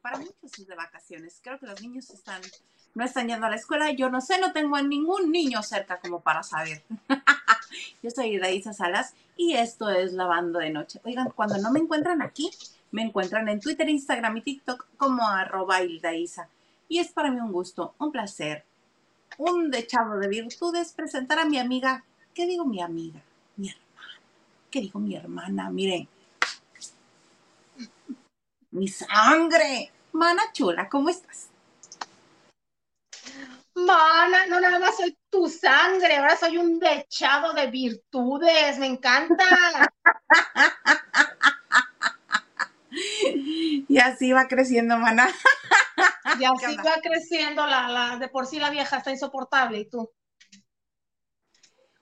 Para muchos es de vacaciones. Creo que los niños están, no están yendo a la escuela. Yo no sé, no tengo a ningún niño cerca como para saber. Yo soy Iraísa Salas y esto es Lavando de Noche. Oigan, cuando no me encuentran aquí, me encuentran en Twitter, Instagram y TikTok como arroba Iraísa. Y es para mí un gusto, un placer, un dechado de virtudes presentar a mi amiga, ¿qué digo mi amiga? Mi hermana. ¿Qué digo mi hermana? Miren, mi sangre. Mana chula, ¿cómo estás? Mana, no nada más soy tu sangre, ahora soy un dechado de virtudes, me encanta. y así va creciendo, mana. y así va creciendo, la, la, de por sí la vieja está insoportable, ¿y tú?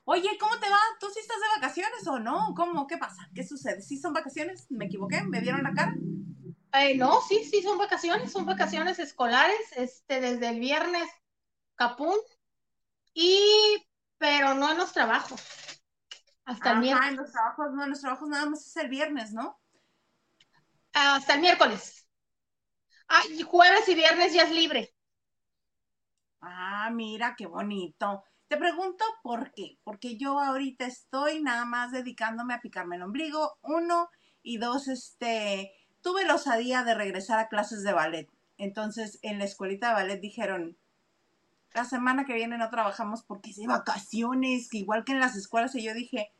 Oye, ¿cómo te va? ¿Tú sí estás de vacaciones o no? ¿Cómo? ¿Qué pasa? ¿Qué sucede? ¿Sí son vacaciones? ¿Me equivoqué? ¿Me vieron la cara? Eh, no, sí, sí, son vacaciones, son vacaciones escolares, este, desde el viernes, Capún, y, pero no en los trabajos, hasta el miércoles. en los trabajos, no, en los trabajos nada más es el viernes, ¿no? Hasta el miércoles. Ah, y jueves y viernes ya es libre. Ah, mira, qué bonito. Te pregunto por qué. Porque yo ahorita estoy nada más dedicándome a picarme el ombligo, uno, y dos, este, tuve la osadía de regresar a clases de ballet. Entonces, en la escuelita de ballet dijeron, la semana que viene no trabajamos porque es de vacaciones, igual que en las escuelas. Y yo dije,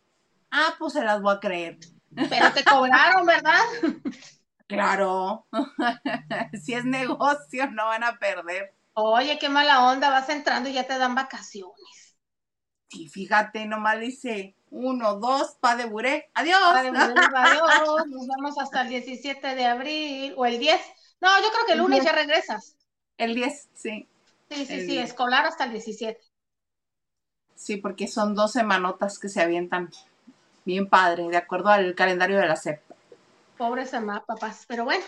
ah, pues se las voy a creer. Pero te cobraron, ¿verdad? Claro. si es negocio, no van a perder. Oye, qué mala onda, vas entrando y ya te dan vacaciones. Sí, fíjate, nomás dice uno, dos, pa de buré. Adiós. adiós. Nos vemos hasta el 17 de abril o el 10. No, yo creo que el lunes ya regresas. El 10, sí. Sí, sí, sí, escolar hasta el 17. Sí, porque son dos semanotas que se avientan bien padre, de acuerdo al calendario de la SEP. Pobres papás, pero bueno.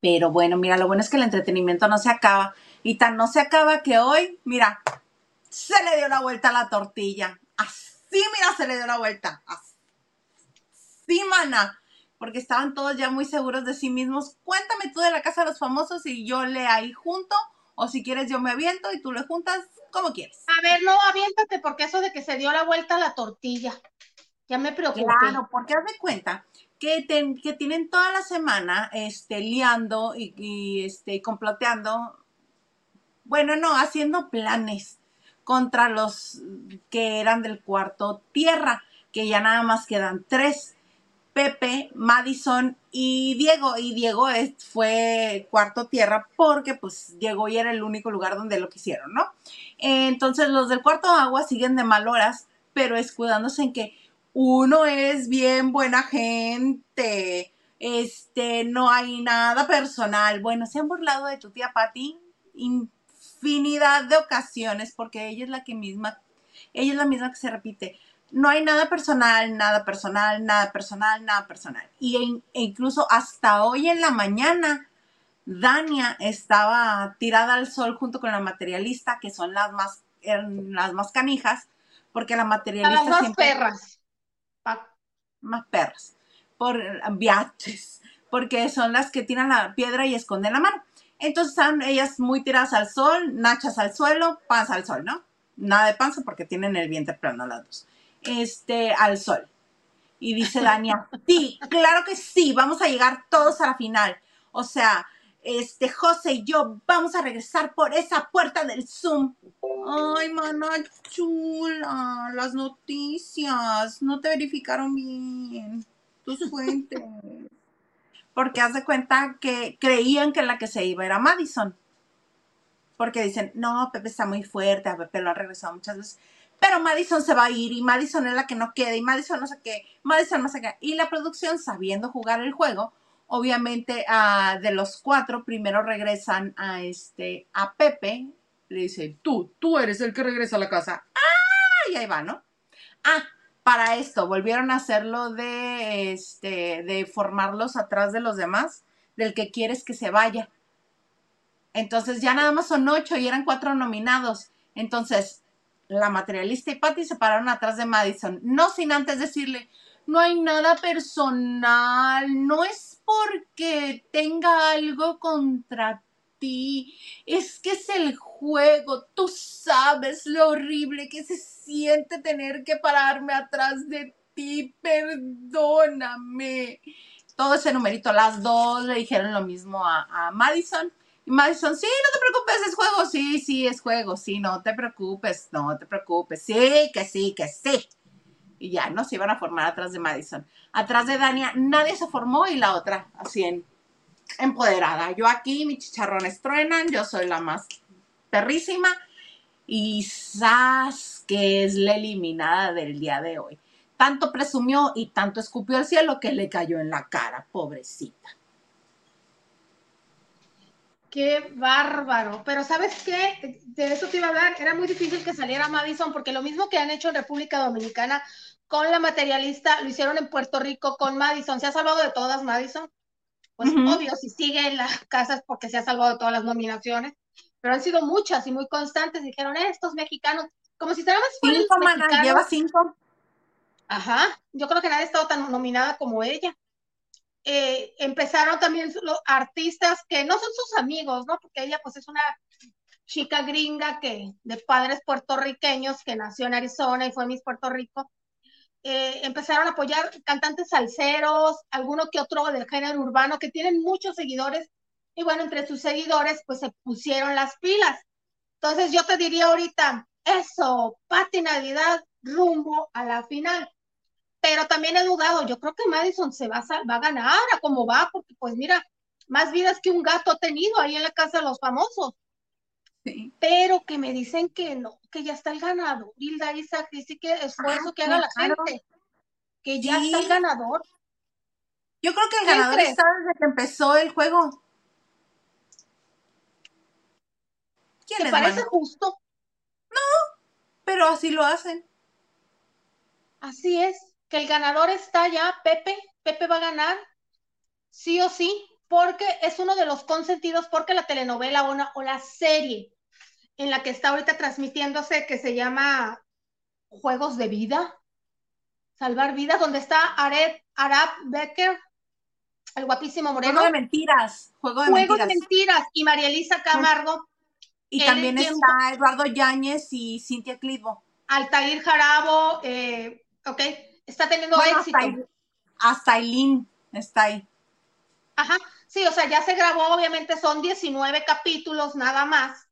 Pero bueno, mira, lo bueno es que el entretenimiento no se acaba. Y tan no se acaba que hoy, mira, se le dio la vuelta a la tortilla. Así, mira, se le dio la vuelta. Así, mana. Porque estaban todos ya muy seguros de sí mismos. Cuéntame tú de la casa de los famosos y yo le ahí junto. O si quieres, yo me aviento y tú le juntas como quieres. A ver, no, aviéntate, porque eso de que se dio la vuelta a la tortilla. Ya me preocupé. Claro, porque haz de cuenta que, que tienen toda la semana este, liando y, y este, comploteando. Bueno, no, haciendo planes contra los que eran del cuarto tierra, que ya nada más quedan tres. Pepe, Madison y Diego. Y Diego fue cuarto tierra porque pues Diego ya era el único lugar donde lo quisieron, ¿no? Entonces los del cuarto agua siguen de mal horas, pero escudándose en que uno es bien buena gente, este, no hay nada personal. Bueno, se han burlado de tu tía Patty infinidad de ocasiones porque ella es la que misma, ella es la misma que se repite. No hay nada personal, nada personal, nada personal, nada personal. Y e incluso hasta hoy en la mañana, Dania estaba tirada al sol junto con la materialista, que son las más, las más canijas, porque la materialista. Las más perras. Más perras. Por viajes. Porque son las que tiran la piedra y esconden la mano. Entonces están ellas muy tiradas al sol, nachas al suelo, panza al sol, ¿no? Nada de panza porque tienen el vientre plano las dos. Este, al sol. Y dice Dania, sí, claro que sí, vamos a llegar todos a la final. O sea, este, José y yo vamos a regresar por esa puerta del Zoom. Ay, mana chula, las noticias no te verificaron bien tus fuentes porque haz de cuenta que creían que la que se iba era Madison. Porque dicen, no, Pepe está muy fuerte, a Pepe lo ha regresado muchas veces. Pero Madison se va a ir y Madison es la que no queda y Madison no sé qué, Madison no sé qué. Y la producción, sabiendo jugar el juego, obviamente uh, de los cuatro, primero regresan a, este, a Pepe. Le dice, tú, tú eres el que regresa a la casa. ¡Ah! Y ahí va, ¿no? Ah, para esto, volvieron a hacerlo de, este, de formarlos atrás de los demás, del que quieres que se vaya. Entonces ya nada más son ocho y eran cuatro nominados. Entonces, la materialista y Patty se pararon atrás de Madison, no sin antes decirle, no hay nada personal, no es porque tenga algo contra ti, es que es el juego, tú sabes lo horrible que se siente tener que pararme atrás de ti, perdóname. Todo ese numerito, las dos le dijeron lo mismo a, a Madison. Y Madison, sí, no te preocupes, es juego, sí, sí, es juego, sí, no te preocupes, no te preocupes, sí, que sí, que sí. Y ya, no se iban a formar atrás de Madison. Atrás de Dania, nadie se formó y la otra, así en, empoderada. Yo aquí, mis chicharrones truenan, yo soy la más perrísima. Y Sas, que es la eliminada del día de hoy. Tanto presumió y tanto escupió al cielo que le cayó en la cara, pobrecita. Qué bárbaro. Pero ¿sabes qué? De eso te iba a hablar. Era muy difícil que saliera Madison porque lo mismo que han hecho en República Dominicana con la materialista, lo hicieron en Puerto Rico con Madison. ¿Se ha salvado de todas Madison? Pues obvio, si sigue en las casas porque se ha salvado todas las nominaciones. Pero han sido muchas y muy constantes. Dijeron, eh, estos mexicanos, como si fuéramos cinco, mexicanos. lleva cinco. Ajá, yo creo que nadie ha estado tan nominada como ella. Eh, empezaron también los artistas que no son sus amigos, ¿no? Porque ella pues es una chica gringa que de padres puertorriqueños que nació en Arizona y fue Miss Puerto Rico. Eh, empezaron a apoyar cantantes salseros, alguno que otro del género urbano que tienen muchos seguidores y bueno, entre sus seguidores pues se pusieron las pilas. Entonces yo te diría ahorita, eso, Pati Navidad rumbo a la final pero también he dudado, yo creo que Madison se va a, va a ganar a cómo va, porque pues mira, más vidas que un gato ha tenido ahí en la casa de los famosos. Sí. Pero que me dicen que no, que ya está el ganador. Hilda Isaac dice que esfuerzo que haga la gente, que ya está el ganador. Yo creo que el ganador está desde que empezó el juego. ¿Quién ¿Te parece justo? No, pero así lo hacen. Así es que el ganador está ya, Pepe, Pepe va a ganar, sí o sí, porque es uno de los consentidos, porque la telenovela una, o la serie en la que está ahorita transmitiéndose, que se llama Juegos de Vida, Salvar Vidas, donde está Arab, Arab Becker, el guapísimo moreno. Juego de mentiras. Juego de Juego mentiras. de mentiras. Y María Elisa Camargo. Y también está Eduardo Yáñez y Cintia Clivo. Altair Jarabo, eh, ok está teniendo éxito. Hasta, Aileen está ahí. Ajá, sí, o sea, ya se grabó, obviamente son 19 capítulos nada más.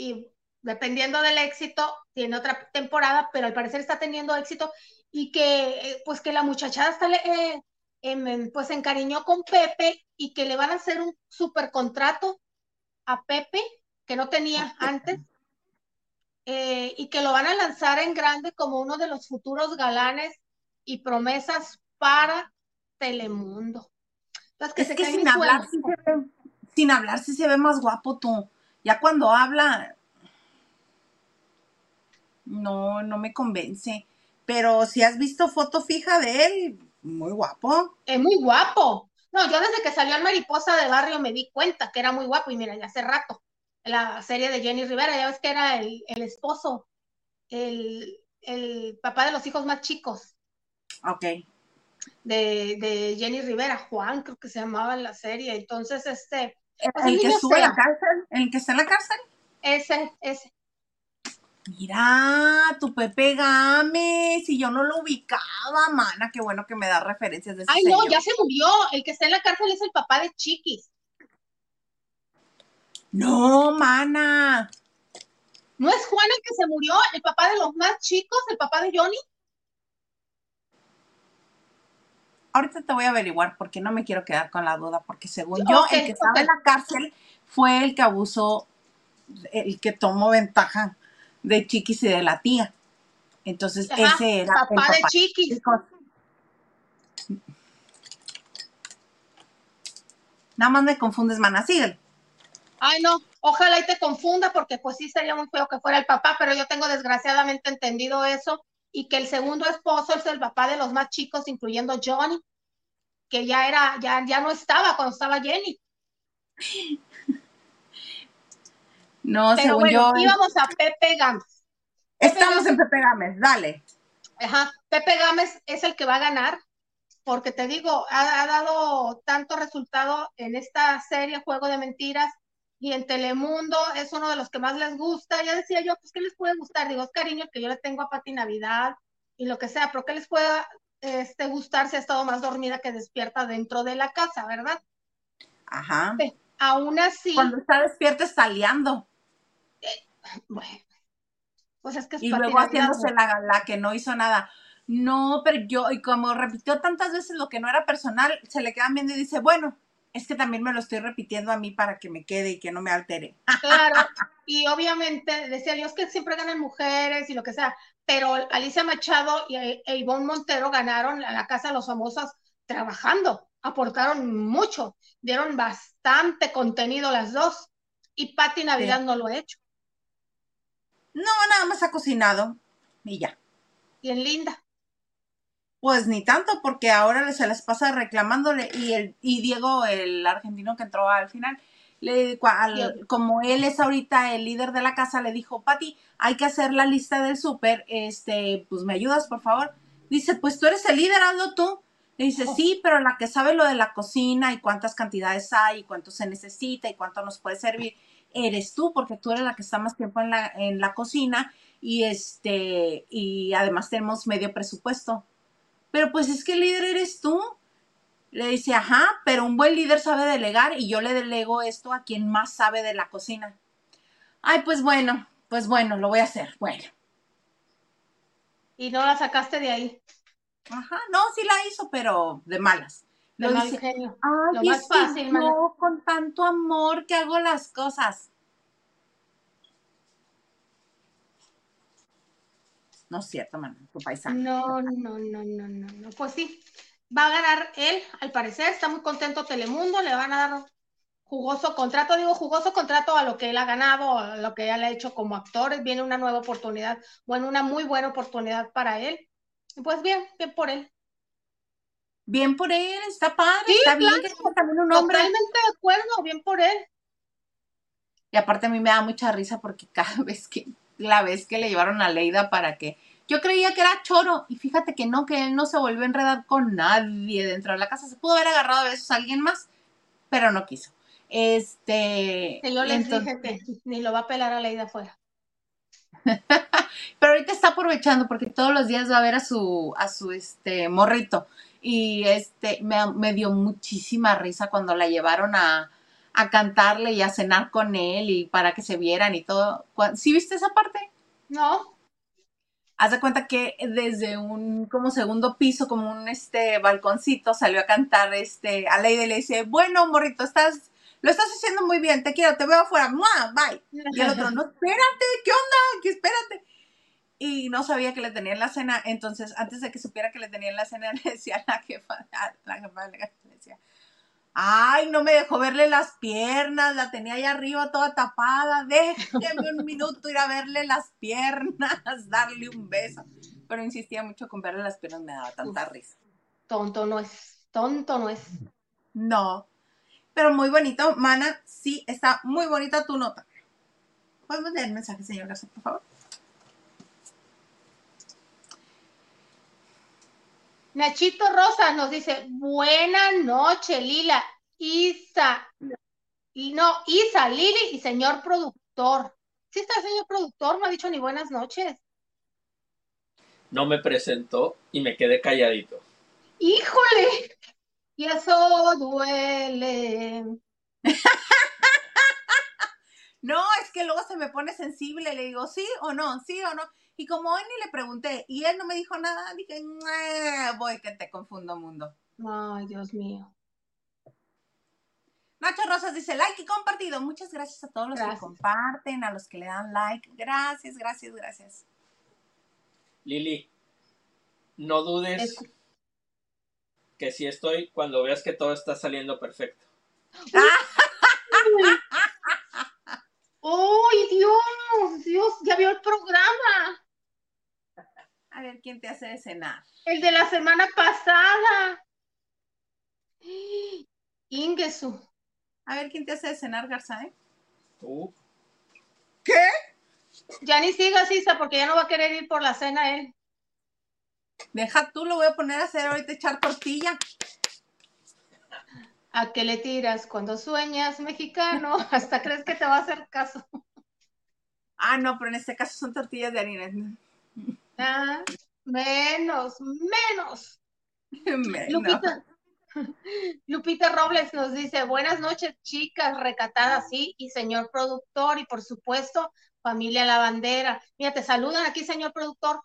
Y dependiendo del éxito, tiene otra temporada, pero al parecer está teniendo éxito y que eh, pues que la muchachada está, eh, em, pues se encariñó con Pepe y que le van a hacer un super contrato a Pepe que no tenía antes eh, y que lo van a lanzar en grande como uno de los futuros galanes y promesas para Telemundo. que es que sin hablar, se ve, sin hablar si se ve más guapo tú. Ya cuando habla, no, no me convence. Pero si has visto foto fija de él, muy guapo. Es muy guapo. No, yo desde que salió al Mariposa de Barrio me di cuenta que era muy guapo y mira, ya hace rato la serie de Jenny Rivera, ya ves que era el, esposo, el, papá de los hijos más chicos. Ok. De, Jenny Rivera, Juan, creo que se llamaba en la serie. Entonces, este. ¿El, que sube a la cárcel? ¿El que está en la cárcel? Ese, ese. Mira, tu Pepe Gámez, y yo no lo ubicaba, mana, qué bueno que me da referencias de ese Ay, no, ya se murió. El que está en la cárcel es el papá de Chiquis. No, mana. ¿No es Juan el que se murió? ¿El papá de los más chicos? ¿El papá de Johnny? Ahorita te voy a averiguar porque no me quiero quedar con la duda, porque según yo, el que estaba en la cárcel fue el que abusó, el que tomó ventaja de Chiquis y de la tía. Entonces, ese era papá el papá de Chiquis. Nada más me confundes, mana, síguele. Ay, no, ojalá y te confunda porque pues sí sería muy feo que fuera el papá, pero yo tengo desgraciadamente entendido eso y que el segundo esposo es el papá de los más chicos, incluyendo Johnny, que ya era, ya, ya no estaba cuando estaba Jenny. No, según yo. Íbamos a Pepe Gámez. Estamos en Pepe Gámez, dale. Ajá, Pepe Gámez es el que va a ganar, porque te digo, ha, ha, dado tanto resultado en esta serie Juego de Mentiras y en Telemundo es uno de los que más les gusta. Ya decía yo, pues, ¿qué les puede gustar? Digo, es cariño que yo le tengo a Pati Navidad y lo que sea, pero ¿qué les puede este, gustar si ha estado más dormida que despierta dentro de la casa, verdad? Ajá. aún así. Cuando está despierta está liando. Eh, bueno, pues es que es Y luego haciéndose la, la que no hizo nada. No, pero yo, y como repitió tantas veces lo que no era personal, se le quedan viendo y dice, bueno, es que también me lo estoy repitiendo a mí para que me quede y que no me altere. Claro, y obviamente decía yo, es que siempre ganan mujeres y lo que sea, pero Alicia Machado y e, e Ivonne Montero ganaron a la Casa de los Famosos trabajando, aportaron mucho, dieron bastante contenido las dos, y Patti Navidad sí. no lo ha hecho. No, nada más ha cocinado y ya. Y en Linda. Pues ni tanto, porque ahora se les pasa reclamándole y el y Diego, el argentino que entró al final, le, al, como él es ahorita el líder de la casa, le dijo, Pati, hay que hacer la lista del súper, este, pues me ayudas, por favor. Dice, pues tú eres el líder, hazlo tú. Le dice, oh. sí, pero la que sabe lo de la cocina y cuántas cantidades hay y cuánto se necesita y cuánto nos puede servir, eres tú, porque tú eres la que está más tiempo en la, en la cocina y este, y además tenemos medio presupuesto pero pues es que el líder eres tú. Le dice, ajá, pero un buen líder sabe delegar y yo le delego esto a quien más sabe de la cocina. Ay, pues bueno, pues bueno, lo voy a hacer. Bueno. Y no la sacaste de ahí. Ajá, no, sí la hizo, pero de malas. Lo mal dice, genio. Ay, Lo más fácil, mana. con tanto amor que hago las cosas. No es cierto, man, tu paisano. No, no, no, no, no, no. Pues sí, va a ganar él, al parecer, está muy contento Telemundo, le van a dar jugoso contrato, digo jugoso contrato a lo que él ha ganado, a lo que él ha hecho como actor, viene una nueva oportunidad, bueno, una muy buena oportunidad para él. Pues bien, bien por él. Bien por él, está padre, Sí, está bien que también un hombre. Totalmente de acuerdo, bien por él. Y aparte a mí me da mucha risa porque cada vez que, la vez que le llevaron a Leida para que, yo creía que era choro y fíjate que no, que él no se volvió a enredar con nadie dentro de la casa. Se pudo haber agarrado a besos a alguien más, pero no quiso. Este. Les entonces- dije ni lo va a pelar a Leida afuera. Pero ahorita está aprovechando porque todos los días va a ver a su, a su este morrito. Y este me, me dio muchísima risa cuando la llevaron a, a cantarle y a cenar con él y para que se vieran y todo. ¿Sí viste esa parte? No, Haz de cuenta que desde un como segundo piso, como un este balconcito, salió a cantar este a Leida y le dice, bueno, morrito, estás, lo estás haciendo muy bien, te quiero, te veo afuera, ¡mua! bye. Y el otro, no, espérate, ¿qué onda? ¿Qué espérate? Y no sabía que le tenían la cena, entonces antes de que supiera que le tenían la cena, le decía a la jefa, a la jefa de la casa, le decía, ay, no me dejó verle las piernas, la tenía ahí arriba toda tapada, déjeme un minuto ir a verle las piernas, darle un beso. Pero insistía mucho con verle las piernas, me daba tanta risa. tonto no es, tonto no es. No, pero muy bonito, Mana, sí, está muy bonita tu nota. ¿Podemos leer el mensaje, señor Garza, por favor? Nachito Rosa nos dice, buena noche, Lila, Isa, y no, Isa, Lili y señor productor. Sí está el señor productor, no ha dicho ni buenas noches. No me presentó y me quedé calladito. ¡Híjole! Y eso duele. No, es que luego se me pone sensible, le digo, sí o no, sí o no. Y como hoy ni le pregunté y él no me dijo nada, dije, "Mua, voy que te confundo mundo. Ay, Dios mío. Nacho Rosas dice like y compartido. Muchas gracias a todos los Gracias. que comparten, a los que le dan like. Gracias, gracias, gracias. Lili, no dudes Es- que sí estoy cuando veas que todo está saliendo perfecto. ¡Uy, Dios! Dios, ya vio el programa. A ver quién te hace de cenar. El de la semana pasada. Ingesu. A ver quién te hace de cenar, Garza, ¿eh? Tú, Ya ni sigas, Isa, porque ya no va a querer ir por la cena él. Deja tú, lo voy a poner a hacer ahorita echar tortilla. ¿A qué le tiras cuando sueñas, mexicano? Hasta crees que te va a hacer caso. Ah, no, pero en este caso son tortillas de harina. Ah, menos, menos. Menos. Lupita, Lupita Robles nos dice, buenas noches, chicas, recatadas, sí, y señor productor, y por supuesto, familia La Bandera. Mira, te saludan aquí, señor productor.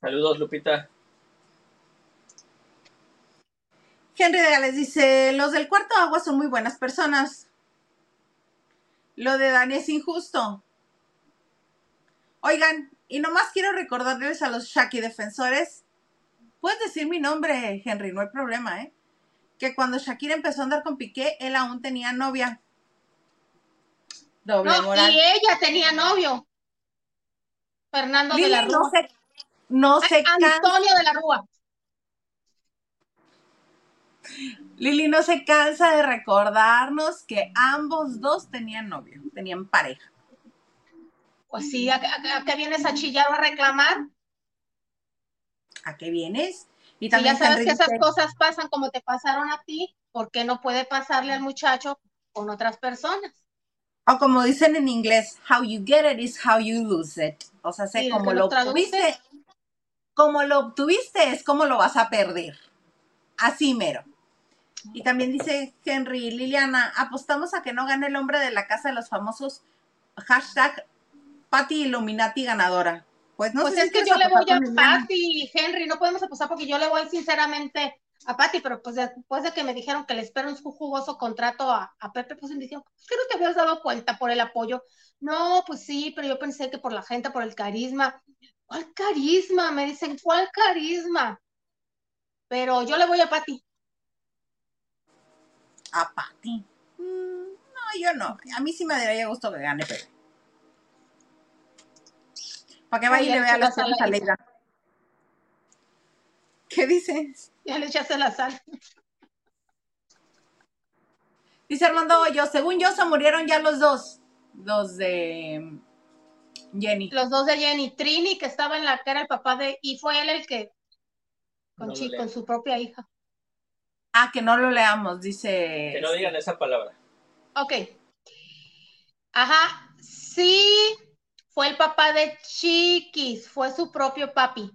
Saludos, Lupita. Henry de Gales dice, los del cuarto agua son muy buenas personas. Lo de Dani es injusto. Oigan, y nomás quiero recordarles a los Shaki defensores, puedes decir mi nombre, Henry, no hay problema, ¿eh? Que cuando Shakira empezó a andar con Piqué, él aún tenía novia. Doble No, moral. y ella tenía novio. Fernando de Lili la no Rúa. se, no se cansa, Antonio de la Rúa. Lili no se cansa de recordarnos que ambos dos tenían novio, tenían pareja. Pues sí, ¿a, a- a qué vienes a chillar o a reclamar? ¿A qué vienes? Y Si ya sabes que esas cosas pasan como te pasaron a ti, ¿por qué no puede pasarle al muchacho con otras personas? O como dicen en inglés, how you get it is how you lose it. O sea, sé Sí, como lo lo obtuviste, como lo obtuviste es como lo vas a perder. Así mero. Y también dice Henry, Liliana, apostamos a que no gane el hombre de la casa de los famosos hashtag Patty Illuminati ganadora. Pues no pues sé es si que yo le voy a. Patty, Henry, no podemos apostar porque yo le voy sinceramente a Patty, pero pues después de que me dijeron que le espero un jugoso contrato a, a Pepe, pues me dijeron, ¿es que no te habías dado cuenta por el apoyo? No, pues sí, pero yo pensé que por la gente, por el carisma. ¿Cuál carisma? Me dicen, ¿cuál carisma? Pero yo le voy a Patty. A Patty. Mm, no, yo no. A mí sí me daría gusto que gane Pepe. Para que vaya y le vea la a Leida. ¿Qué dices? Ya le echaste la sal. Dice Armando Hoyo, según yo se murieron ya los dos. Los de Jenny. Los dos de Jenny. Trini, que estaba en la que era el papá de, y fue él el que, con, No chi- con su propia hija. Ah, que no lo leamos, dice. Que no digan esa palabra. Ok. Ajá, sí, fue el papá de Chiquis, fue su propio papi.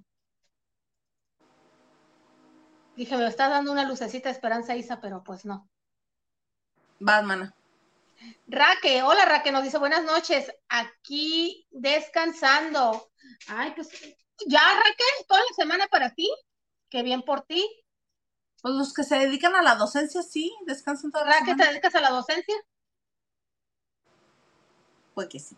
Dije, me está dando una lucecita de esperanza, Isa, pero pues no. Batman. Raque, hola Raque, nos dice buenas noches, aquí descansando. Ay, pues ya Raque, toda la semana para ti, qué bien por ti. Pues los que se dedican a la docencia, sí, descansan toda la Raque, ¿te dedicas a la docencia? Pues que sí.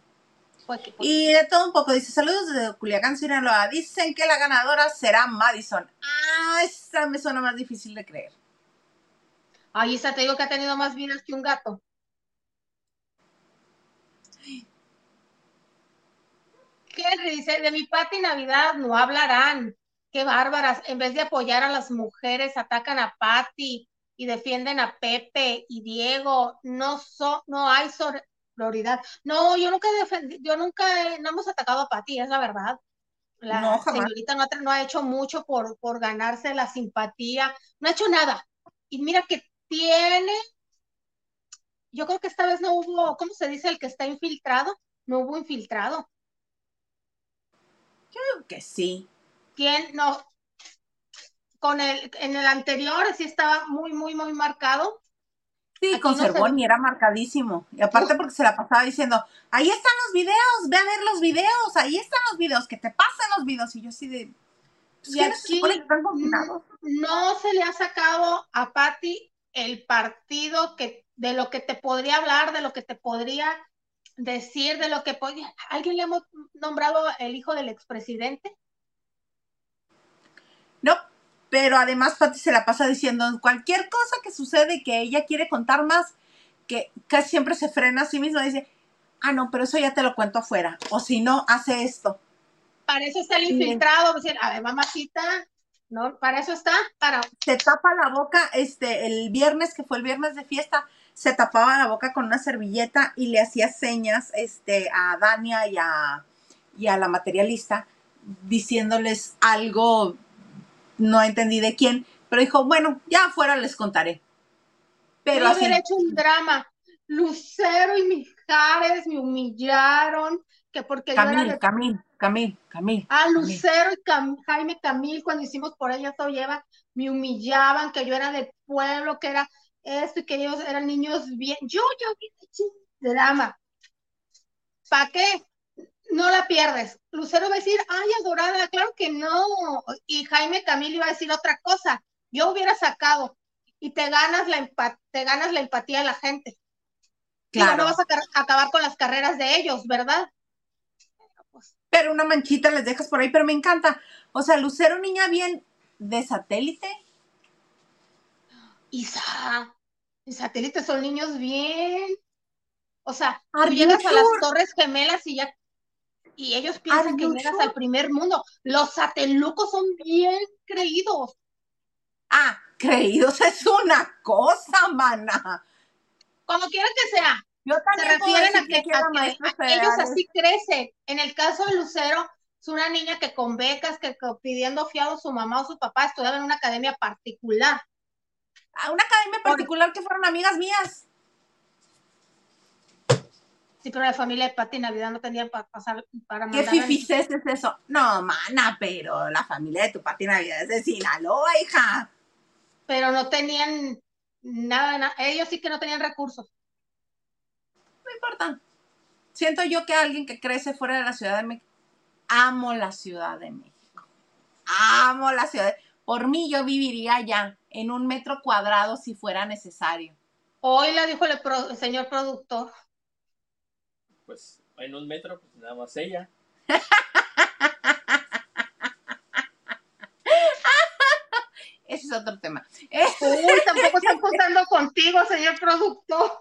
Pues Y de todo un poco, dice, saludos desde Culiacán, Sinaloa. Dicen que la ganadora será Madison. Ah, esa me suena más difícil de creer. Ay, Isa, te digo que ha tenido más vidas que un gato. ¿Qué dice? De mi Pati Navidad no hablarán. Qué bárbaras. En vez de apoyar a las mujeres, atacan a Pati y defienden a Pepe y Diego. No so, no hay sororidad. No, yo nunca he defendi- yo nunca no hemos atacado a Pati, es la verdad. La No, jamás. señorita no, ha tra- no ha hecho mucho por, por ganarse la simpatía. No ha hecho nada. Y mira que tiene, yo creo que esta vez no hubo, ¿cómo se dice el que está infiltrado? No hubo infiltrado. Creo que sí. ¿Quién? No. Con el, en el anterior sí estaba muy, muy, muy marcado. Sí, Aquí con no se Cervón y era marcadísimo. Y aparte porque se la pasaba diciendo, ahí están los videos, ve a ver los videos, ahí están los videos, que te pasen los videos. Y yo así de, pues, Y ¿quiénes se aquí? No se le ha sacado a Patti el partido que, de lo que te podría hablar, de lo que te podría decir, de lo que podría. ¿Alguien le hemos nombrado el hijo del expresidente? No, pero además Pati se la pasa diciendo cualquier cosa que sucede que ella quiere contar más, que casi siempre se frena a sí misma y dice, ah, no, pero eso ya te lo cuento afuera. O si no, hace esto. Para eso está el Sí. infiltrado, decir, a ver, mamacita, ¿no? Para eso está, para Se tapa la boca, este, el viernes, que fue el viernes de fiesta, se tapaba la boca con una servilleta y le hacía señas, este, a Dania y a, y a la materialista, diciéndoles algo no entendí de quién, pero dijo, bueno, ya afuera les contaré. Pero así, hubiera hecho un drama. Lucero y Mijares me humillaron, que porque yo era Camil, de Camil, Camil, Camil. Ah, Camil. Lucero y Cam- Jaime Camil, cuando hicimos por ella soy Eva, me humillaban, que yo era del pueblo, que era esto y que ellos eran niños bien. Yo, yo hecho un drama. ¿Para qué? No la pierdes. Lucero va a decir, ay, adorada, claro que no. Y Jaime Camil iba a decir otra cosa. Yo hubiera sacado y te ganas la, empa- te ganas la empatía de la gente. Digo, Claro. no vas a acabar con las carreras de ellos, ¿verdad? Pero una manchita les dejas por ahí, pero me encanta. O sea, Lucero, niña bien de satélite. Isa, en satélite son niños bien. O sea, tú llegas a las? Torres Gemelas y ya. Y ellos piensan Are que llegas al primer mundo. Los satelucos son bien creídos. Ah, creídos es una cosa, mana. Como quiera que sea, Yo se refieren a que, a a a ellos así crecen. En el caso de Lucero, es una niña que con becas, que, que pidiendo fiado su mamá o su papá, estudiaba en una academia particular. A una academia particular que fueron amigas mías. Sí, pero la familia de Pati Navidad no tenía para pasar, para ¿Qué fifices es eso? No, mana, pero la familia de tu Pati Navidad es de Sinaloa, hija. pero no tenían nada, na- ellos sí que no tenían recursos. No importa. Siento yo que alguien que crece fuera de la Ciudad de México. Amo la Ciudad de México. Amo la ciudad. de- Por mí yo viviría allá, en un metro cuadrado si fuera necesario. Hoy la dijo el, pro- el señor productor. Pues en un metro, pues nada más ella. Ese es otro tema. Uy, tampoco están contando contigo, señor productor.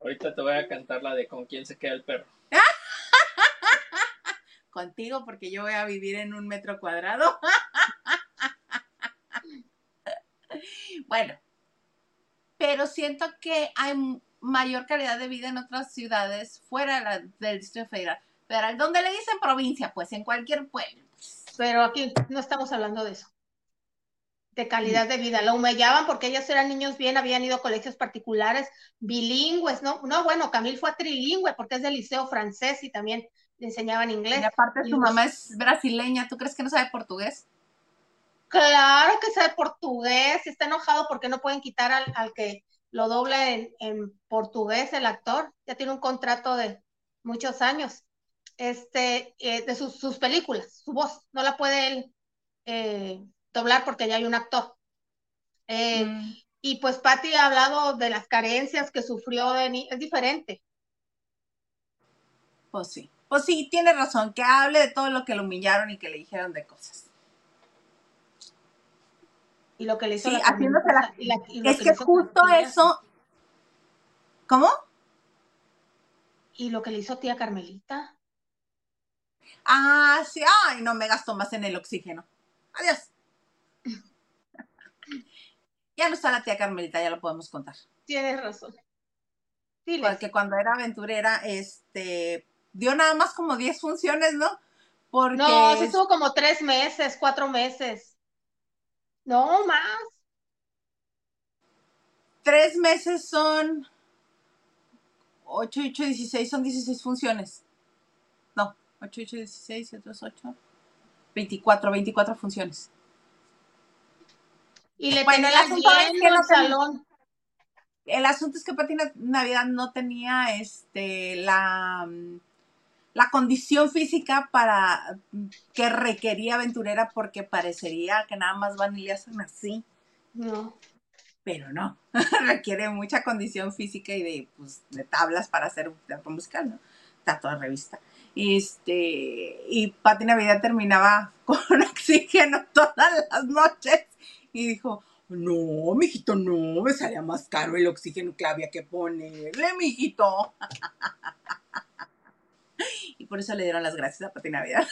Ahorita te voy a cantar la de con quién se queda el perro. Contigo, porque yo voy a vivir en un metro cuadrado. bueno, pero siento que hay mayor calidad de vida en otras ciudades fuera de la- del Distrito Federal. Federal, donde le dicen provincia, pues en cualquier pueblo. Pero aquí no estamos hablando de eso. De calidad de vida. La humillaban porque ellos eran niños bien, habían ido a colegios particulares, bilingües, ¿no? No, bueno, Camil fue trilingüe porque es del liceo francés y también le enseñaban inglés. Y aparte Y su mamá es brasileña, ¿tú crees que no sabe portugués? Claro que sabe portugués, está enojado porque no pueden quitar al, al que lo dobla en, en portugués el actor, ya tiene un contrato de muchos años, este, eh, de sus, sus películas, su voz, no la puede él eh, doblar porque ya hay un actor. Eh, Mm, Y pues Patty ha hablado de las carencias que sufrió de ni es diferente. pues sí. Pues sí, tiene razón, que hable de todo lo que lo humillaron y que le dijeron de cosas. Y lo que le hizo Sí, la haciéndose la- Carmelita, y la- y lo Es que hizo justo eso. ¿Cómo? Y lo que le hizo tía Carmelita. Ah, sí. Ay, no me gasto más en el oxígeno. Adiós. Ya no está la tía Carmelita, ya lo podemos contar. Tienes razón. Diles. Porque cuando era aventurera, este, dio nada más como 10 funciones, ¿no? Porque No, se estuvo como tres meses, cuatro meses. No, más. tres meses son 8, 8, 16, son 16 funciones. No, 8, 8, 16, y otros 8. 24, 24 funciones. Y le Bueno, el tenía asunto es que no salón. El asunto es que Pati Na- Navidad no tenía este la, mm, la condición física para que requería aventurera porque parecería que nada más van y le hacen así, No. pero no, requiere mucha condición física y de, pues, de tablas para hacer un teatro musical, ¿no? Teatro de revista. Este, y Pati Navidad terminaba con oxígeno todas las noches y dijo, no, mijito, no, me salía más caro el oxígeno que había que ponerle, mijito. y por eso le dieron las gracias a Pati Navidad.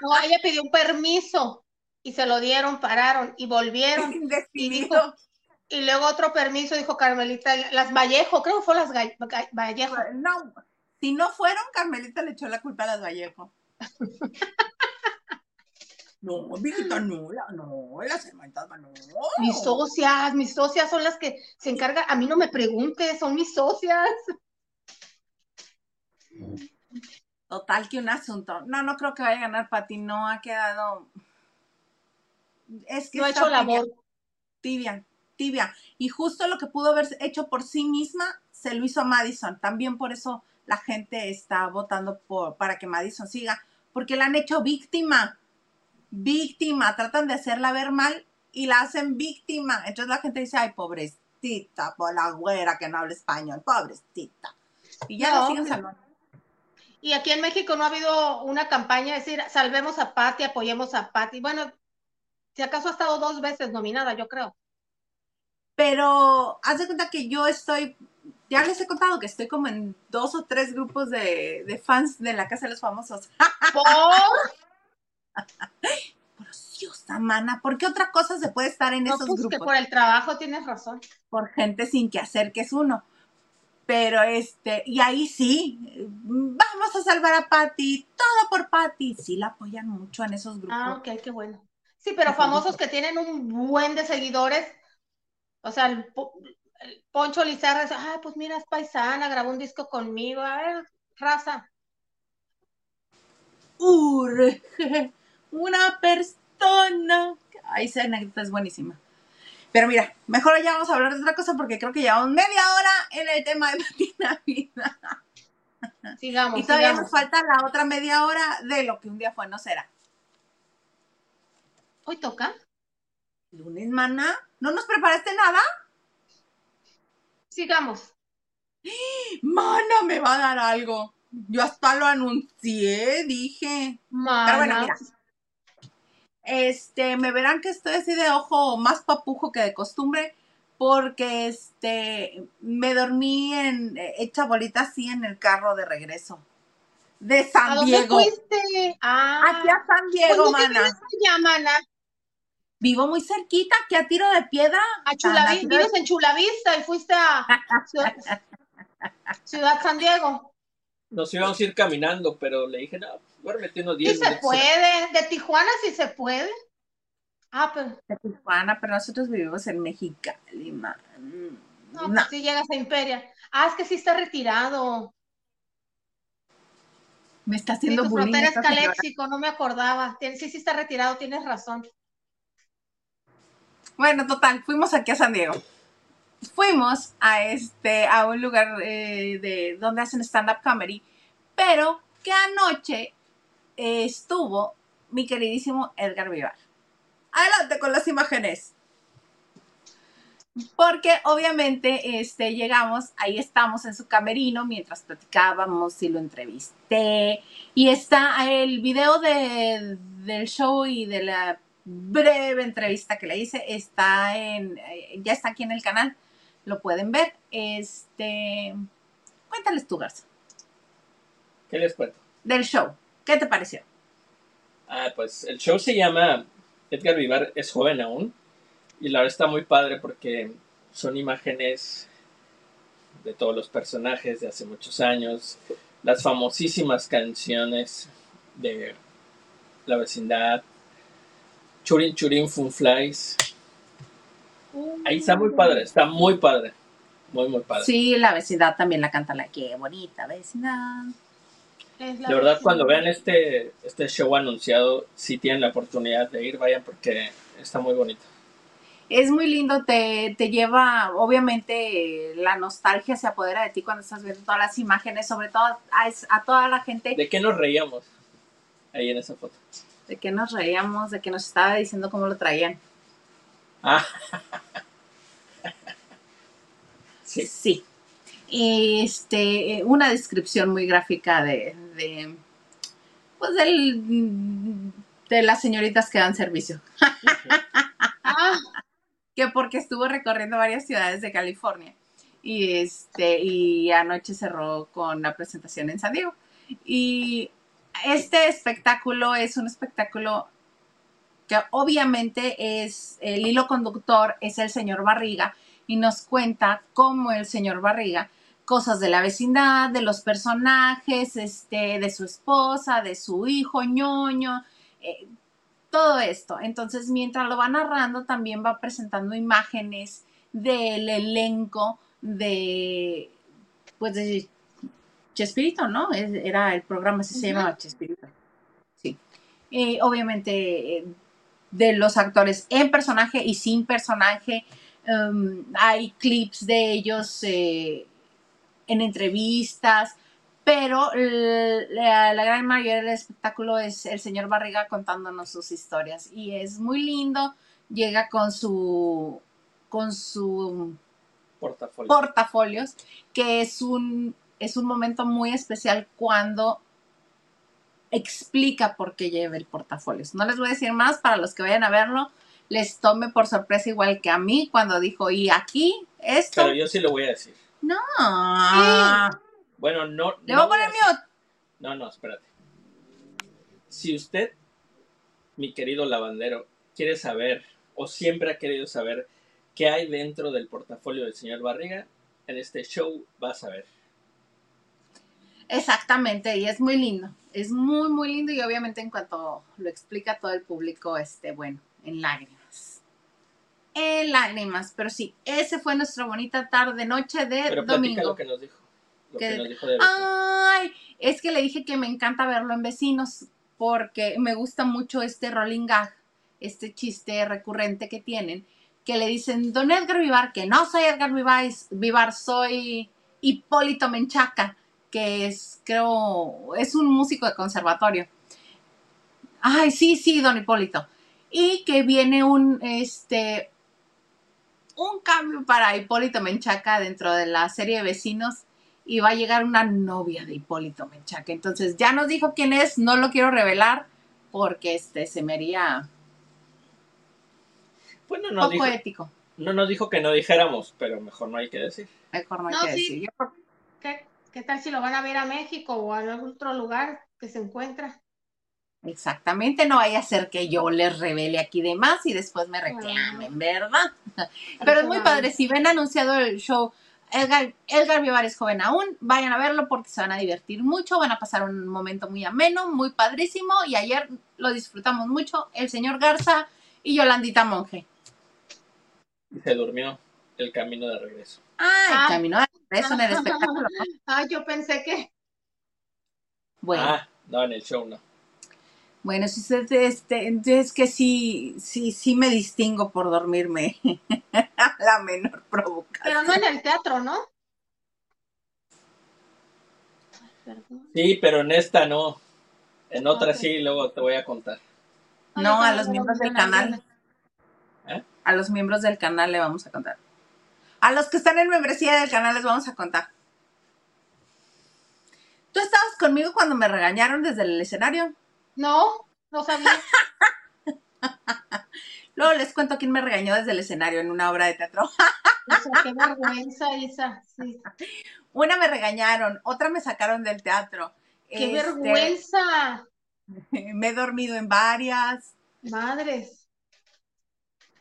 No, ella pidió un permiso y se lo dieron, pararon y volvieron. Indefinido. Y luego otro permiso, dijo Carmelita, las Vallejo, creo que fue las Ga- Ga- Vallejo. No, si no fueron, Carmelita le echó la culpa a las Vallejo. No, viejita, no, la- no, las hermanitas van, no. Mis socias, mis socias son las que se encargan. A mí no me preguntes, son mis socias. Total que un asunto. No, no creo que vaya a ganar Pati, no ha quedado. Es que No ha hecho tibia, labor. tibia, tibia. Y justo lo que pudo haber hecho por sí misma, se lo hizo a Madison. También por eso la gente está votando por, para que Madison siga, porque la han hecho víctima. Víctima, tratan de hacerla ver mal y la hacen víctima. Entonces la gente dice, ay, pobrecita, por la güera que no habla español, pobrecita. Y ya No, la siguen salvando. Y aquí en México no ha habido una campaña de decir, salvemos a Patti, apoyemos a Patti. Bueno, si acaso ha estado dos veces nominada, yo creo. Pero haz de cuenta que yo estoy, ya les he contado que estoy como en dos o tres grupos de, de fans de la Casa de los Famosos. Por Preciosa, mana, ¿por qué otra cosa se puede estar en no, esos pues que grupos? por el trabajo tienes razón. Por gente sin que hacer, que es uno. Pero este, y ahí sí, vamos a salvar a Patty, todo por Patty. Sí la apoyan mucho en esos grupos. Ah, ok, qué bueno. Sí, pero famosos que tienen un buen de seguidores. O sea, el, Po- el Poncho Lizarra dice, ay, pues mira, es paisana, grabó un disco conmigo. A ver, raza. urge una persona. Ay, esa anécdota es buenísima. Pero mira, mejor ya vamos a hablar de otra cosa porque creo que llevamos media hora en el tema de Pati Navidad. Sigamos, Y todavía sigamos. nos falta la otra media hora de lo que un día fue, no será. Hoy toca. Lunes, mana, ¿no nos preparaste nada? Sigamos. Mana, me va a dar algo. Yo hasta lo anuncié, dije. Pero bueno, Mana. mira. Este, me verán que estoy así de ojo más papujo que de costumbre, porque este, me dormí en, eh, hecha bolita así en el carro de regreso. De ¿A San dónde Diego. fuiste? Ah, Aquí a San pues Diego, ¿dónde mana. allá, mana? Vivo muy cerquita, aquí a tiro de piedra. A Tan Chulavi- a tiro de- vives en Chulavista y fuiste a Ciudad, Ciudad San Diego. Nos íbamos a ir caminando, pero le dije, no, duérmete unos Sí 10 se minutos. puede, de Tijuana sí se puede. Ah, pero de Tijuana, pero nosotros vivimos en Mexicali, man. no, No. pues sí llegas a Imperia. Ah, es que sí está retirado. Me está Sí, haciendo tu bullying frontera. Caléxico, no me acordaba. Sí, sí está retirado, tienes razón. Bueno, total, fuimos aquí a San Diego. Fuimos a este, a un lugar eh, de donde hacen stand-up comedy, pero que anoche eh, estuvo mi queridísimo Edgar Vivar. Adelante con las imágenes. Porque obviamente este, llegamos, ahí estamos en su camerino mientras platicábamos y lo entrevisté. Y está el video de- del show y de la breve entrevista que le hice. Está en, eh, ya está aquí en el canal. Lo pueden ver. Este, cuéntales tú, Garza, ¿Qué les cuento? del show. ¿Qué te pareció? Ah, pues el show se llama Edgar Vivar es joven aún. Y la verdad está muy padre porque son imágenes de todos los personajes de hace muchos años. Las famosísimas canciones de la vecindad. Churin Churin Fun Flies. Ahí está muy padre, está muy padre. Muy, muy padre. Sí, la vecindad también la canta la que bonita vecindad. Es la De verdad, vecina. cuando vean este, este show anunciado, si tienen la oportunidad de ir, vayan porque está muy bonito. Es muy lindo, te, te lleva, obviamente, la nostalgia se apodera de ti cuando estás viendo todas las imágenes, sobre todo a, a toda la gente ¿De qué nos reíamos ahí en esa foto? de que nos reíamos, de que nos estaba diciendo cómo lo traían. Ah, sí. Sí. Este, una descripción muy gráfica de, de pues del, de las señoritas que dan servicio. Que porque estuvo recorriendo varias ciudades de California y este y anoche cerró con la presentación en San Diego y este espectáculo es un espectáculo que obviamente es el hilo conductor es el señor Barriga y nos cuenta cómo el señor Barriga cosas de la vecindad, de los personajes, este, de su esposa, de su hijo ñoño, eh, todo esto. Entonces, mientras lo va narrando, también va presentando imágenes del elenco de, pues, de Chespirito, ¿no? Era el programa, así se llamaba Chespirito. Sí. Eh, obviamente, eh, de los actores en personaje y sin personaje. Um, hay clips de ellos eh, en entrevistas, pero la, gran mayoría del espectáculo es el señor Barriga contándonos sus historias y es muy lindo. Llega con su con su portafolios, que es un es un momento muy especial cuando explica por qué lleva el portafolios. No les voy a decir más para los que vayan a verlo, les tome por sorpresa igual que a mí cuando dijo, y aquí esto. Pero yo sí lo voy a decir. No. Bueno, no. Le voy a poner mute. No, no, espérate. Si usted, mi querido lavandero, quiere saber o siempre ha querido saber qué hay dentro del portafolio del señor Barriga, en este show vas a ver. Exactamente, y es muy lindo, es muy, muy lindo y obviamente en cuanto lo explica todo el público, este, bueno, en lágrimas. En lágrimas, pero sí, ese fue nuestra bonita tarde, noche de pero domingo. lo que nos dijo. Lo que, nos dijo de Ay, es que le dije que me encanta verlo en vecinos porque me gusta mucho este rolling gag, este chiste recurrente que tienen, que le dicen, don Edgar Vivar, que no soy Edgar Vivar, soy Hipólito Menchaca que es, creo, es un músico de conservatorio. Ay, sí, sí, don Hipólito. Y que viene un, este, un cambio para Hipólito Menchaca dentro de la serie de vecinos y va a llegar una novia de Hipólito Menchaca. Entonces ya nos dijo quién es, no lo quiero revelar porque este se me haría bueno, no poco ético. No nos dijo que no dijéramos, pero mejor no hay que decir. Mejor no hay que decir. ¿Qué? ¿Qué tal si lo van a ver a México o a algún otro lugar que se encuentra? Exactamente, no vaya a ser que yo les revele aquí de más y después me reclamen, ¿verdad? Pero es muy padre, si ven anunciado el show Edgar, Edgar Vivar es joven aún, vayan a verlo porque se van a divertir mucho, van a pasar un momento muy ameno, muy padrísimo y ayer lo disfrutamos mucho el señor Garza y Yolandita Monje. Y se durmió el camino de regreso. Ah, el ah. camino de regreso en el espectáculo. Ah, yo pensé que. Bueno. Ah, no, en el show no. Bueno, si este, es que sí, sí, sí me distingo por dormirme a la menor provocación. Pero no en el teatro, ¿no? Sí, pero en esta no. En otra sí, luego te voy a contar. No, a los miembros del canal. ¿Eh? A los miembros del canal le vamos a contar. A los que están en membresía del canal les vamos a contar. ¿Tú estabas conmigo cuando me regañaron desde el escenario? No, no sabía. Luego les cuento quién me regañó desde el escenario en una obra de teatro. qué vergüenza esa, Una me regañaron, otra me sacaron del teatro. ¡Qué este, vergüenza! Me he dormido en varias. Madres.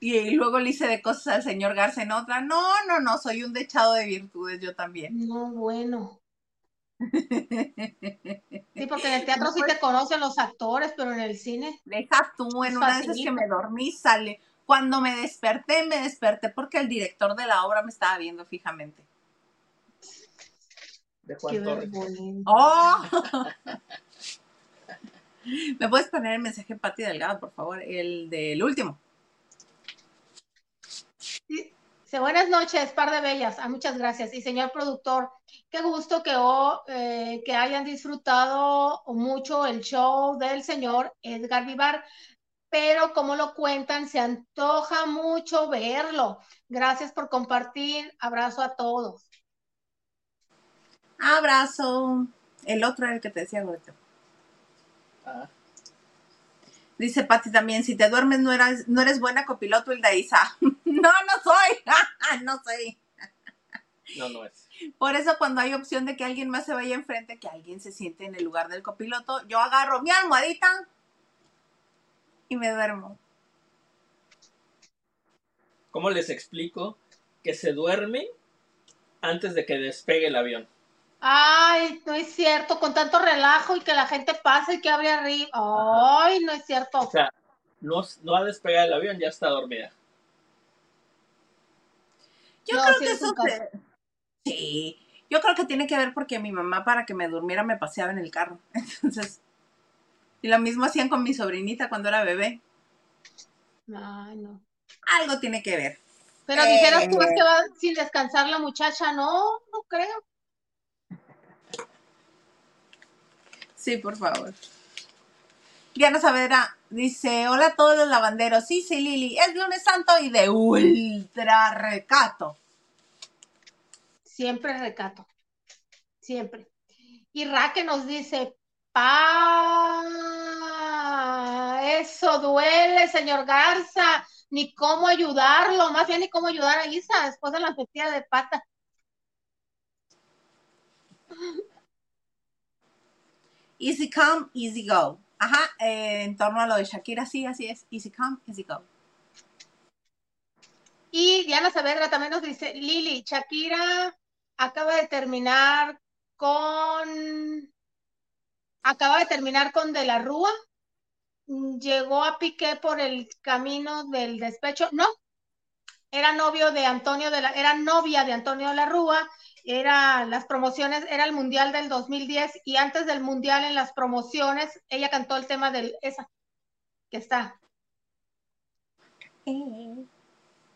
Y luego le hice de cosas al señor Garza en otra. No, no, no, soy un dechado de virtudes yo también. No, bueno. Sí, porque en el teatro sí te conocen los actores, pero en el cine. Deja tú, en una de esas que me dormí, sale. Cuando me desperté, me desperté porque el director de la obra me estaba viendo fijamente. De Juan Torres. ¡Oh! ¿Me puedes poner el mensaje Pati Delgado, por favor? El del último buenas noches, par de bellas. Ah, muchas gracias. Y señor productor, qué gusto que, eh, que hayan disfrutado mucho el show del señor Edgar Vivar. Pero como lo cuentan, se antoja mucho verlo. Gracias por compartir. Abrazo a todos. Abrazo. El otro era el que te decía, Roberto. Ah. Dice Patti también, si te duermes no eres, no eres buena copiloto, el de Isa. no, no soy. no soy. No, no es. Por eso cuando hay opción de que alguien más se vaya enfrente, que alguien se siente en el lugar del copiloto, yo agarro mi almohadita y me duermo. ¿Cómo les explico que se duerme antes de que despegue el avión? Ay, no es cierto, con tanto relajo y que la gente pase y que abre arriba. Ay, no es cierto. O sea, no, no ha despegado el avión, ya está dormida. Yo No, creo sí que eso se- Sí, yo creo que tiene que ver porque mi mamá para que me durmiera me paseaba en el carro. Entonces, y lo mismo hacían con mi sobrinita cuando era bebé. Ay, no. Algo tiene que ver. Pero dijeras tú, es Eh. que va sin descansar la muchacha. No, no creo. Sí, por favor. Diana Saavedra dice, hola a todos los lavanderos. Sí, sí, Lili, es lunes santo y de ultra recato. Siempre recato. Siempre. Y Raque nos dice, pa, eso duele, señor Garza. Ni cómo ayudarlo, más bien ni cómo ayudar a Isa después de la metida de pata. Easy come, easy go. Ajá, eh, en torno a lo de Shakira, sí, así es. Easy come, easy go. Y Diana Saavedra también nos dice, Lili, Shakira acaba de terminar con, acaba de terminar con De la Rúa, llegó a Piqué por el camino del despecho, no, era novio de Antonio de la, era novia de Antonio de la Rúa, era las promociones, era el Mundial del 2010 y antes del Mundial en las promociones ella cantó el tema del, esa, que está,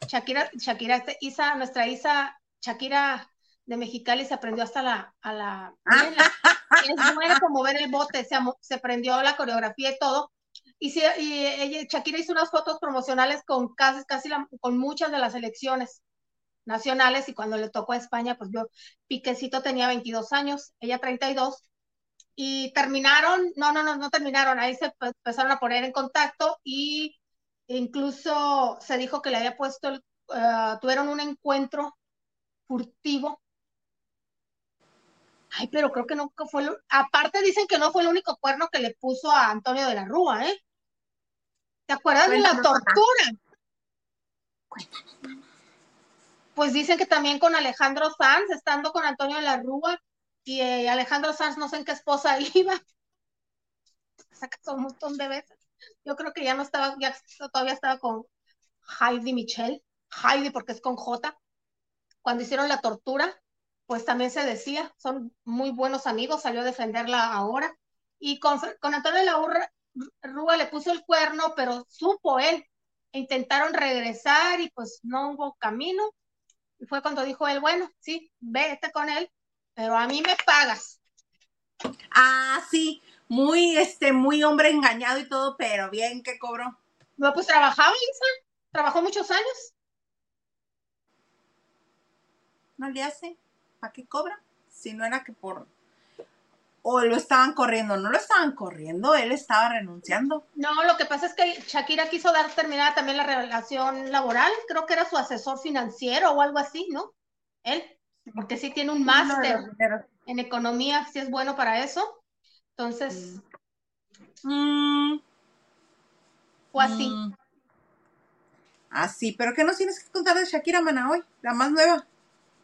Shakira, Shakira, este, Isa, nuestra Isa, Shakira de Mexicali se aprendió hasta la, a la, es buena como ver el bote, se, se aprendió la coreografía y todo. Y, sí, y ella, Shakira hizo unas fotos promocionales con casi, casi la- con muchas de las selecciones nacionales y cuando le tocó a España, pues yo, Piquecito tenía 22 años, ella 32, y terminaron, no, no, no, no terminaron, ahí se pe- empezaron a poner en contacto y incluso se dijo que le había puesto, el, eh, tuvieron un encuentro furtivo. Ay, pero creo que nunca fue, lo- aparte dicen que no fue el único cuerno que le puso a Antonio de la Rúa, ¿eh? ¿Te acuerdas de la Cuéntanos, mamá. Pues dicen que también con Alejandro Sanz, estando con Antonio de la Rúa, y eh, Alejandro Sanz no sé en qué esposa iba. Se casó un montón de veces. Yo creo que ya no estaba, ya todavía estaba con Heidi Michelle, Heidi porque es con J. Cuando hicieron la tortura, pues también se decía, son muy buenos amigos, salió a defenderla ahora. Y con, con Antonio de la Rúa le puso el cuerno, pero supo él. Intentaron regresar y pues no hubo camino. Fue cuando dijo él, bueno, sí, vete con él, pero a mí me pagas. Ah, sí, muy, este, muy hombre engañado y todo, pero bien que cobró. No, pues trabajaba, Isa, trabajó muchos años. No le hace. ¿Para qué cobra? Si no era que por... O lo estaban corriendo, no lo estaban corriendo, él estaba renunciando. No, lo que pasa es que Shakira quiso dar terminada también la relación laboral, creo que era su asesor financiero o algo así, ¿no? Él, porque sí tiene un máster en economía, sí es bueno para eso. Entonces, Mm, fue así. mm. Así, pero ¿qué nos tienes que contar de Shakira, mana, hoy? La más nueva.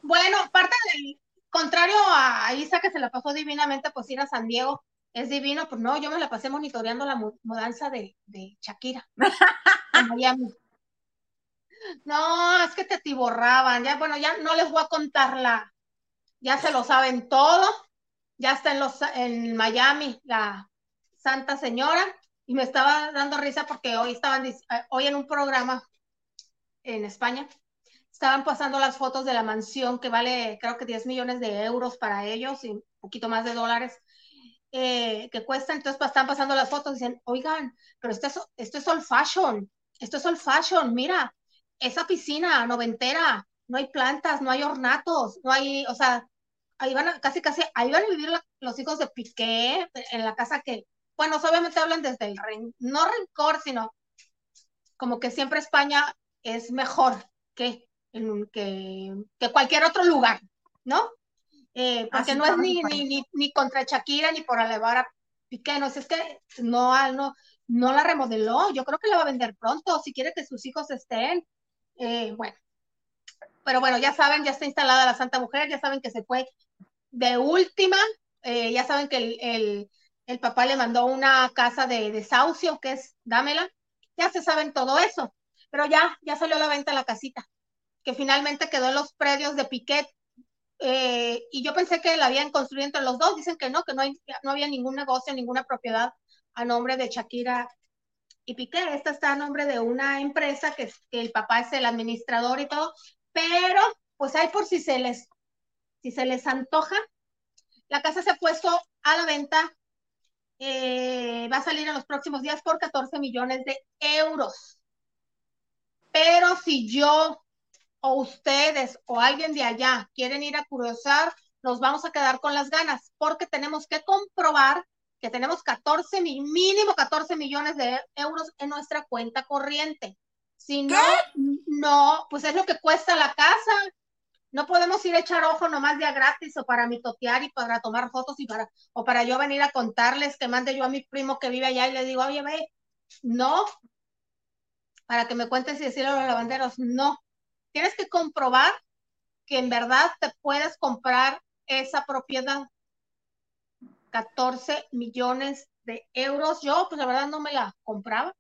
Bueno, parte del contrario a Isa que se la pasó divinamente, pues ir a San Diego es divino, pues no, yo me la pasé monitoreando la mu- mudanza de, Shakira a Miami. No, es que te tiborraban, ya, bueno, ya no les voy a contar la, ya se lo saben todo, ya está en los, en Miami, la Santa Señora, y me estaba dando risa porque hoy estaban, eh, hoy en un programa en España, estaban pasando las fotos de la mansión que vale creo que 10 millones de euros para ellos y un poquito más de dólares eh, que cuesta, entonces están pasando las fotos y dicen, oigan, pero esto es, esto es old fashion, esto es old fashion, mira, esa piscina noventera, no hay plantas, no hay ornatos, no hay, o sea, ahí van a, casi casi, ahí van a vivir los hijos de Piqué en la casa que, bueno, obviamente hablan desde el, ren- no rencor, sino como que siempre España es mejor que, en- que, que cualquier otro lugar, ¿no? Eh, porque Así no es ni, ni, ni, ni contra Shakira ni por elevar a Piqué, no, es que no, no, no la remodeló, yo creo que la va a vender pronto, si quiere que sus hijos estén, eh, bueno. Pero bueno, ya saben, ya está instalada la Santa Mujer, ya saben que se fue de última, eh, ya saben que el, el, el papá le mandó una casa de desahucio, que es dámela, ya se saben todo eso. Pero ya, ya salió a la venta la casita, que finalmente quedó en los predios de Piquet. eh, y yo pensé que la habían construido entre los dos. Dicen que no, que no, hay, no había ningún negocio, ninguna propiedad a nombre de Shakira y Piqué. Esta está a nombre de una empresa que, el papá es el administrador y todo. Pero, pues hay por si se les, si se les antoja. La casa se ha puesto a la venta eh, va a salir en los próximos días por 14 millones de euros. Pero si yo o ustedes o alguien de allá quieren ir a curiosar, nos vamos a quedar con las ganas porque tenemos que comprobar que tenemos 14, mínimo 14 millones de euros en nuestra cuenta corriente. Si no, no, pues es lo que cuesta la casa. No podemos ir a echar ojo nomás de a gratis o para mitotear y para tomar fotos y para, o para yo venir a contarles que mande yo a mi primo que vive allá y le digo, oye, ve, no, para que me cuentes si decirle a los lavanderos, no. Tienes que comprobar que en verdad te puedes comprar esa propiedad. 14 millones de euros. Yo, pues la verdad no me la compraba.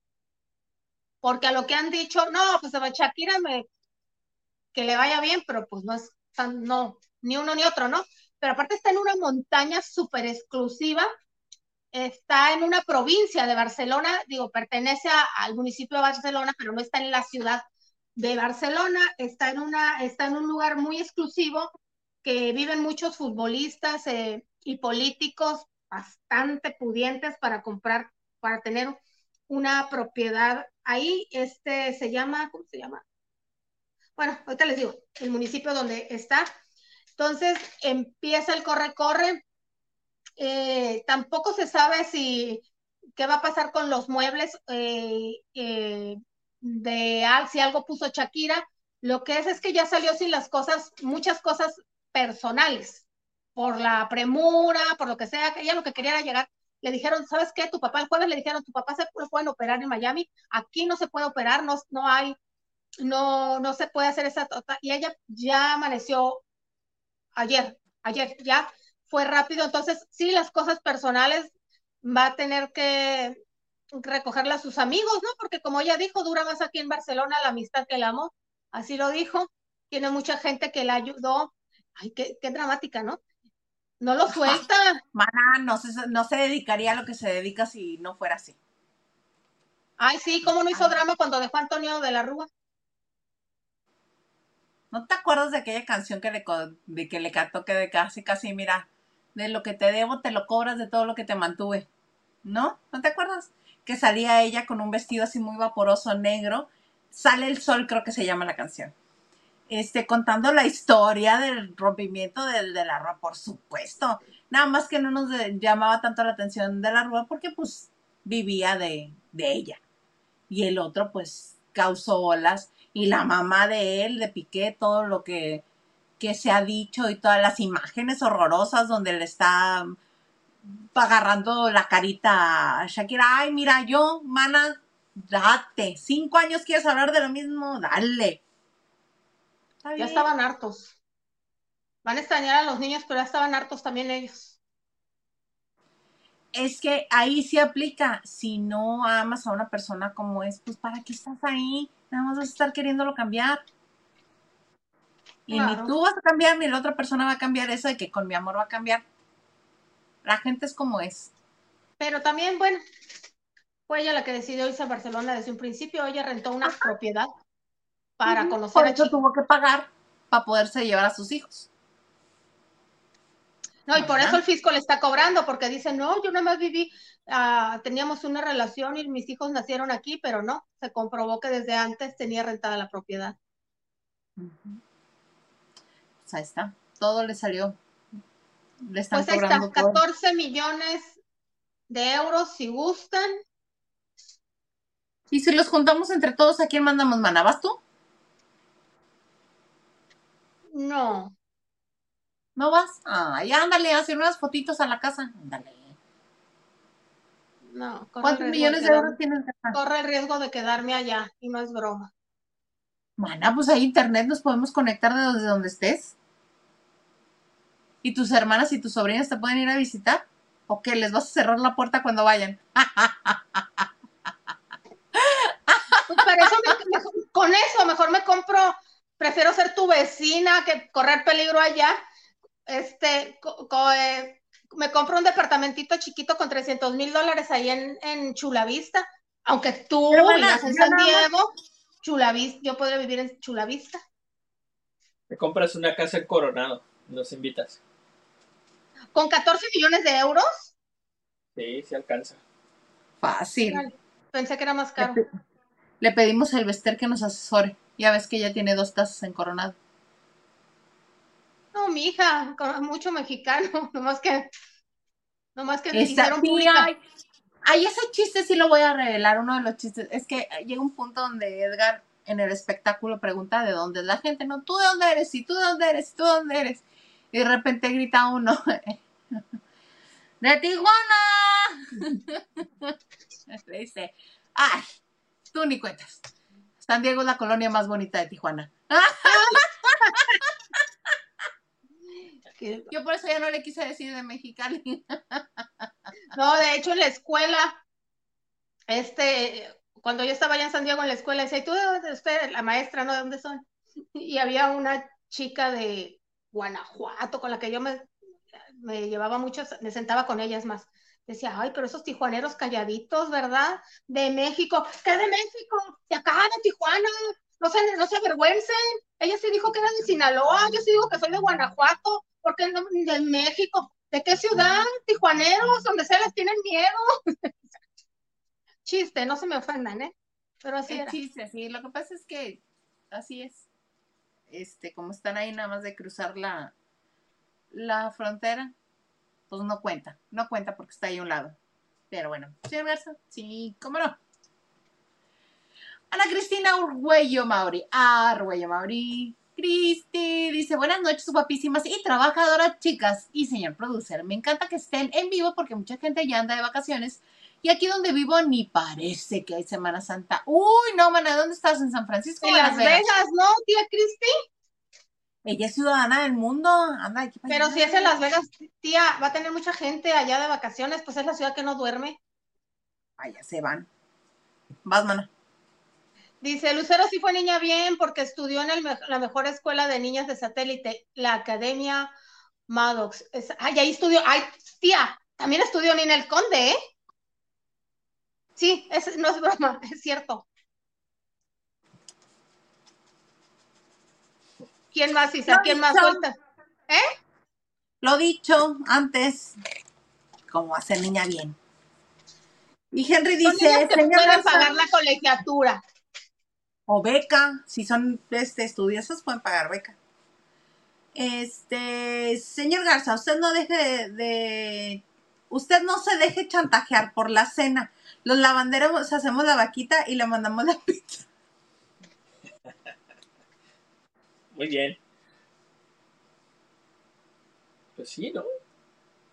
Porque a lo que han dicho, no, pues a Shakira me, que le vaya bien, pero pues no es tan, no, ni uno ni otro, ¿no? Pero aparte está en una montaña súper exclusiva, está en una provincia de Barcelona, digo, pertenece al municipio de Barcelona, pero no está en la ciudad de Barcelona, está en, una, está en un lugar muy exclusivo que viven muchos futbolistas eh, y políticos bastante pudientes para comprar, para tener una propiedad ahí, este se llama, ¿cómo se llama? Bueno, ahorita les digo, el municipio donde está. Entonces empieza el corre-corre. Eh, tampoco se sabe si qué va a pasar con los muebles eh, de si algo puso Shakira. Lo que es es que ya salió sin las cosas, muchas cosas personales, por la premura, por lo que sea, ella lo que quería era llegar. Le dijeron, ¿sabes qué? Tu papá el jueves le dijeron, tu papá se puede operar en Miami, aquí no se puede operar, no, no hay no, no se puede hacer esa tota, y ella ya amaneció ayer, ayer, ya fue rápido, entonces sí, las cosas personales va a tener que recogerla a sus amigos, ¿no? Porque como ella dijo, dura más aquí en Barcelona la amistad que el amor, así lo dijo, tiene mucha gente que la ayudó, ay, qué, qué dramática, ¿no? No lo suelta. No se, no se dedicaría a lo que se dedica si no fuera así. Ay, sí, ¿cómo no hizo drama cuando dejó a Antonio de la Rúa? ¿No te acuerdas de aquella canción que le, de que le cantó que de casi, casi, mira, de lo que te debo te lo cobras de todo lo que te mantuve? ¿No? ¿No te acuerdas? Que salía ella con un vestido así muy vaporoso negro. Sale el sol, creo que se llama la canción. Este, contando la historia del rompimiento de, de la rúa, por supuesto. Nada más que no nos llamaba tanto la atención de la rúa porque pues vivía de, de ella. Y el otro pues causó olas y la mamá de él, de Piqué, todo lo que, que se ha dicho y todas las imágenes horrorosas donde le está agarrando la carita a Shakira. Ay, mira, yo, mana, date. Cinco años quieres hablar de lo mismo, dale. Ya estaban hartos. Van a extrañar a los niños, pero ya estaban hartos también ellos. Es que ahí sí aplica. Si no amas a una persona como es, pues ¿para qué estás ahí? Nada más vas a estar queriéndolo cambiar. Y claro. ni tú vas a cambiar, ni la otra persona va a cambiar eso de que con mi amor va a cambiar. La gente es como es. Pero también, bueno, fue ella la que decidió irse a Barcelona desde un principio. Ella rentó una Ajá. propiedad para conocer Por a eso Chico. tuvo que pagar para poderse llevar a sus hijos. No, y por eso el fisco le está cobrando, porque dice, no, yo nada más viví, uh, teníamos una relación y mis hijos nacieron aquí, pero no, se comprobó que desde antes tenía rentada la propiedad. Uh -huh. Pues ahí está, todo le salió. Le están pues ahí cobrando está, todo. 14 millones de euros si gustan. Y si los juntamos entre todos, ¿a quién mandamos mana? ¿Vas tú? No, ¿No vas? Ay, ándale, hacer unas fotitos a la casa. Ándale. no. ¿Cuántos millones de euros tienes? Corre el riesgo de quedarme allá, y no es broma. Mana, pues hay internet, nos podemos conectar desde donde estés. ¿Y tus hermanas y tus sobrinas te pueden ir a visitar? ¿O que les vas a cerrar la puerta cuando vayan? Pues eso me, con eso mejor me compro, prefiero ser tu vecina que correr peligro allá. Este, co, eh, me compro un departamentito chiquito con 300 mil dólares ahí en, Chulavista. Aunque tú vivas en San Diego, Chulavista, yo podría vivir en Chulavista. Te compras una casa en Coronado, nos invitas. ¿Con 14 millones de euros? Sí, sí alcanza. Fácil. Pensé que era más caro. Le pedimos al Bester que nos asesore. Ya ves que ya tiene dos casas en Coronado. No, mi hija, mucho mexicano, nomás que, nomás que hicieron pública. Ay, ese chiste sí lo voy a revelar, uno de los chistes. Es que llega un punto donde Edgar en el espectáculo pregunta de dónde es la gente, no, tú de dónde eres, y tú de dónde eres, y tú de dónde eres. Y de repente grita uno, de Tijuana. Le dice, ay, tú ni cuentas. San Diego es la colonia más bonita de Tijuana. Yo por eso ya no le quise decir de Mexicali. No, de hecho en la escuela, este, cuando yo estaba allá en San Diego en la escuela, decía, ¿tú de dónde usted, la maestra, no? ¿De dónde son? Y había una chica de Guanajuato con la que yo me, me llevaba mucho, me sentaba con ellas más. Decía, ay, pero esos tijuaneros calladitos, ¿verdad? De México. ¿Qué de México? De acá, de Tijuana. No se, no se avergüencen. Ella sí dijo que era de Sinaloa. Yo sí digo que soy de Guanajuato. porque no, de México? ¿De qué ciudad? Tijuaneros, donde se les tienen miedo. chiste, no se me ofendan, ¿eh? Pero así es. chiste, sí. Lo que pasa es que así es. Este, como están ahí nada más de cruzar la, la frontera, pues no cuenta. No cuenta porque está ahí a un lado. Pero bueno, señor Garza, sí, cómo no. Ana Cristina Urguello Mauri. Urguello Mauri. Cristi dice, buenas noches, guapísimas y trabajadoras chicas y señor producer. Me encanta que estén en vivo porque mucha gente ya anda de vacaciones y aquí donde vivo ni parece que hay Semana Santa. Uy, no, mana, ¿dónde estás? ¿En San Francisco? En Las Vegas? ¿no, tía Cristi? Ella es ciudadana del mundo, anda aquí Pero si es en Las Vegas, tía, va a tener mucha gente allá de vacaciones, pues es la ciudad que no duerme. Allá se van. Vas, mana. Dice, Lucero sí fue niña bien porque estudió en la mejor escuela de niñas de satélite, la Academia Maddox. ay, ahí estudió. Ay, tía, también estudió Nina el Conde, ¿eh? Sí, no es broma, es cierto. ¿Quién más, Isa? ¿Quién más suelta? ¿Eh? Lo dicho antes, como hacer niña bien. Y Henry dice, que pueden pagar la colegiatura. O beca, si son este, estudiosos pueden pagar beca. Este, señor Garza, usted no deje de usted no se deje chantajear por la cena. Los lavanderos hacemos la vaquita y le mandamos la pizza. Muy bien. Pues sí, ¿no?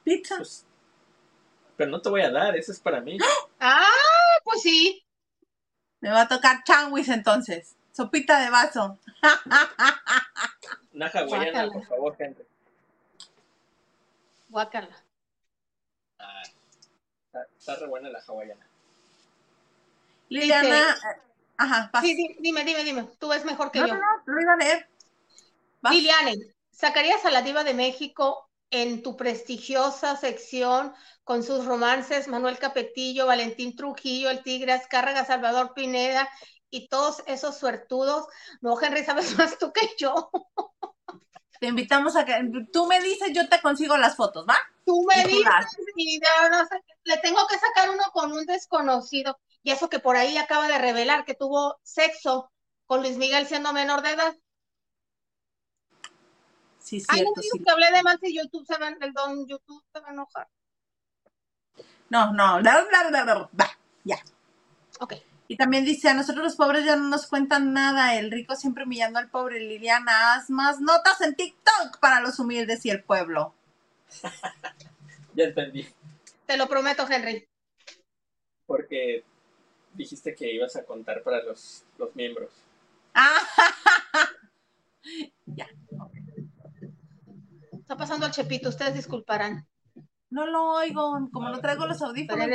Pizza. Pues, pero no te voy a dar, eso es para mí. Ah, pues sí. Me va a tocar changuis entonces. Sopita de vaso. Una hawaiana, por favor, gente. Guácala. Ah, está, re buena la hawaiana. Liliana, eh, ajá, Sí, dime, dime, dime. Tú ves mejor que yo. No, no, lo iba a leer. Liliane, ¿sacarías a la diva de México en tu prestigiosa sección con sus romances Manuel Capetillo, Valentín Trujillo, el Tigre Azcárraga, Salvador Pineda y todos esos suertudos? No, Henry, sabes más tú que yo. Te invitamos a que tú me dices, yo te consigo las fotos, ¿va? Tú me dices y le tengo que sacar uno con un desconocido. Y eso que por ahí acaba de revelar que tuvo sexo con Luis Miguel siendo menor de edad. Sí, cierto. Ay, no digo que hablé de más y YouTube se va, el don YouTube se va a enojar. No, no, bla, bla, bla, bla, bla. ya. Ok. Y también dice, a nosotros los pobres ya no nos cuentan nada, el rico siempre humillando al pobre. Liliana, haz más notas en TikTok para los humildes y el pueblo. ya entendí. Te lo prometo, Henry. Porque dijiste que ibas a contar para los, los miembros. Ah, ya. Está pasando el chepito, ustedes disculparán. No lo oigo, como no traigo los audífonos.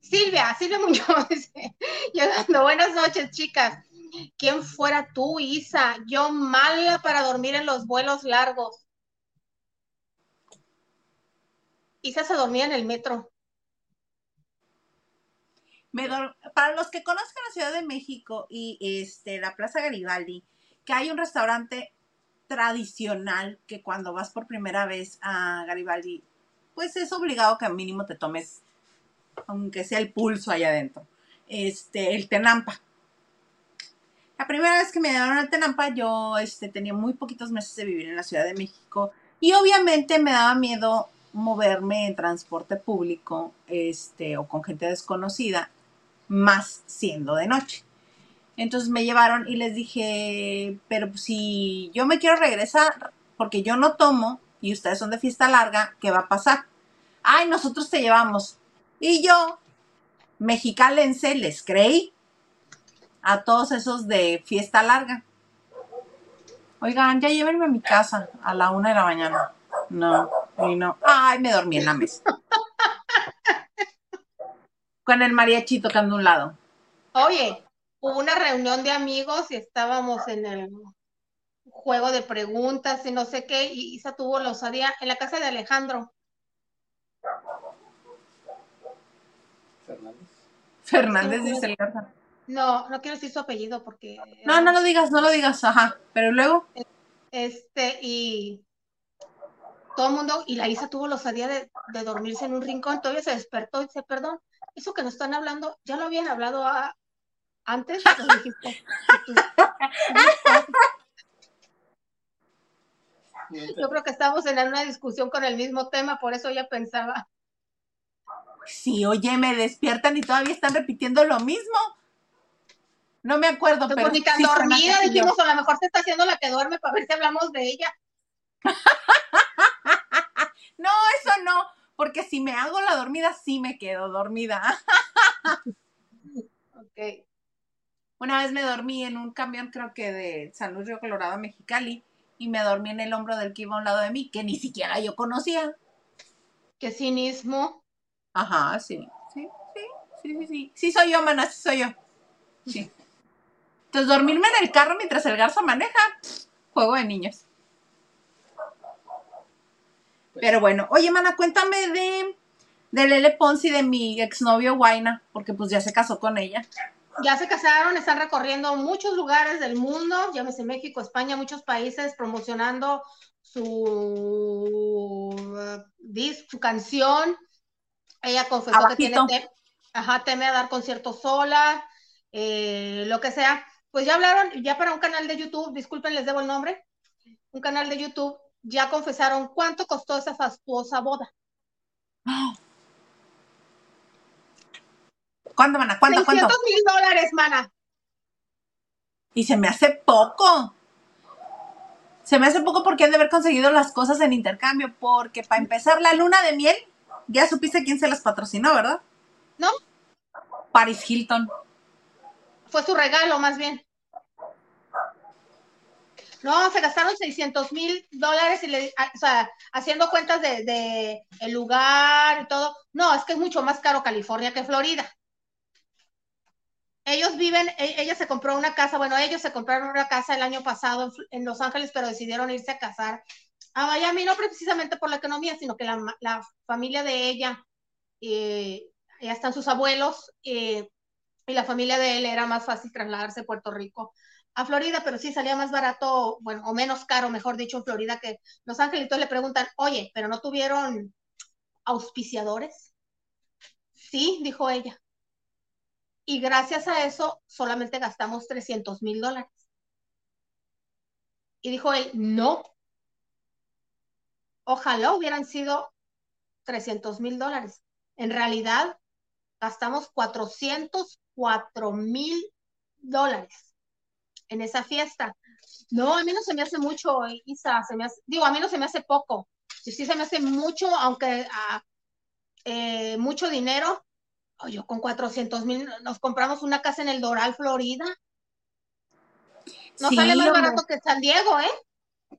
Silvia, Silvia Muñoz llegando. Buenas noches, chicas. ¿Quién fuera tú, Isa? Yo mala para dormir en los vuelos largos. Isa se dormía en el metro. Para los que conozcan la Ciudad de México y este, la Plaza Garibaldi, que hay un restaurante tradicional que cuando vas por primera vez a Garibaldi, pues es obligado que al mínimo te tomes, aunque sea el pulso allá adentro, este, el Tenampa. La primera vez que me dieron el Tenampa, yo este, tenía muy poquitos meses de vivir en la Ciudad de México y obviamente me daba miedo moverme en transporte público este, o con gente desconocida, más siendo de noche. Entonces me llevaron y les dije, pero si yo me quiero regresar, porque yo no tomo y ustedes son de fiesta larga, ¿qué va a pasar? Ay, nosotros te llevamos. Y yo, mexicalense, les creí a todos esos de fiesta larga. Oigan, ya llévenme a mi casa a la una de la mañana. No, y no. Ay, me dormí en la mesa. Con el mariachi tocando un lado. Oye, hubo una reunión de amigos y estábamos en el juego de preguntas y no sé qué, y Isa tuvo la osadía en la casa de Alejandro. Fernández. Fernández dice el Garza. No, no quiero decir su apellido porque. No, no lo digas, no lo digas, ajá. Pero luego. Este, y todo el mundo, y la Isa tuvo la osadía de, de, dormirse en un rincón, todavía se despertó y dice, perdón, eso que nos están hablando, ¿ya lo habían hablado a, antes? Yo creo que estamos en una discusión con el mismo tema, por eso ella pensaba. Sí, oye, me despiertan y todavía están repitiendo lo mismo. No me acuerdo, pero. Ni tan dormida, dijimos, a lo mejor se está haciendo la que duerme para ver si hablamos de ella. no, eso no, porque si me hago la dormida, sí me quedo dormida. ok. Una vez me dormí en un camión, creo que de San Luis Río Colorado a Mexicali, y me dormí en el hombro del que iba a un lado de mí, que ni siquiera yo conocía. Qué cinismo. Ajá, sí, sí, sí, sí, sí, sí. Sí soy yo, mana, sí soy yo. Sí. Entonces, dormirme en el carro mientras el garzo maneja, juego de niños. Pero bueno, oye, mana, cuéntame de, de Lele Ponzi, de mi exnovio Guaina, porque pues ya se casó con ella. Ya se casaron, están recorriendo muchos lugares del mundo, llámese México, España, muchos países, promocionando su, uh, su canción. Ella confesó que tiene ajá, teme a dar conciertos sola, eh, lo que sea. Pues ya hablaron, ya para un canal de YouTube, disculpen, les debo el nombre, un canal de YouTube, ya confesaron cuánto costó esa fastuosa boda. ¿Cuánto, mana? ¿Cuánto, 600 mil dólares, mana. Y se me hace poco. Se me hace poco porque han de haber conseguido las cosas en intercambio, porque para empezar la luna de miel, ya supiste quién se las patrocinó, ¿verdad? ¿No? Paris Hilton. Fue su regalo, más bien. No, se gastaron 600 mil dólares y le, o sea, haciendo cuentas de, de, el lugar y todo. No, es que es mucho más caro California que Florida. Ellos viven, e, ella se compró una casa, bueno, ellos se compraron una casa el año pasado en, Los Ángeles, pero decidieron irse a casar a Miami, no precisamente por la economía, sino que la, la familia de ella, ya están sus abuelos, y la familia de él era más fácil trasladarse a Puerto Rico a Florida, pero sí salía más barato, bueno, o menos caro, mejor dicho, en Florida que Los. Entonces le preguntan, oye, ¿pero no tuvieron auspiciadores? Sí, dijo ella. Y gracias a eso solamente gastamos 300 mil dólares. Y dijo él, no. Ojalá hubieran sido 300 mil dólares. En realidad, gastamos 404 mil dólares en esa fiesta. No, a mí no se me hace mucho, Isa, se me hace, digo, a mí no se me hace poco. Sí, sí se me hace mucho, aunque uh, eh, mucho dinero, yo con 400 mil nos compramos una casa en el Doral, Florida. No sí, sale más barato que San Diego, ¿eh?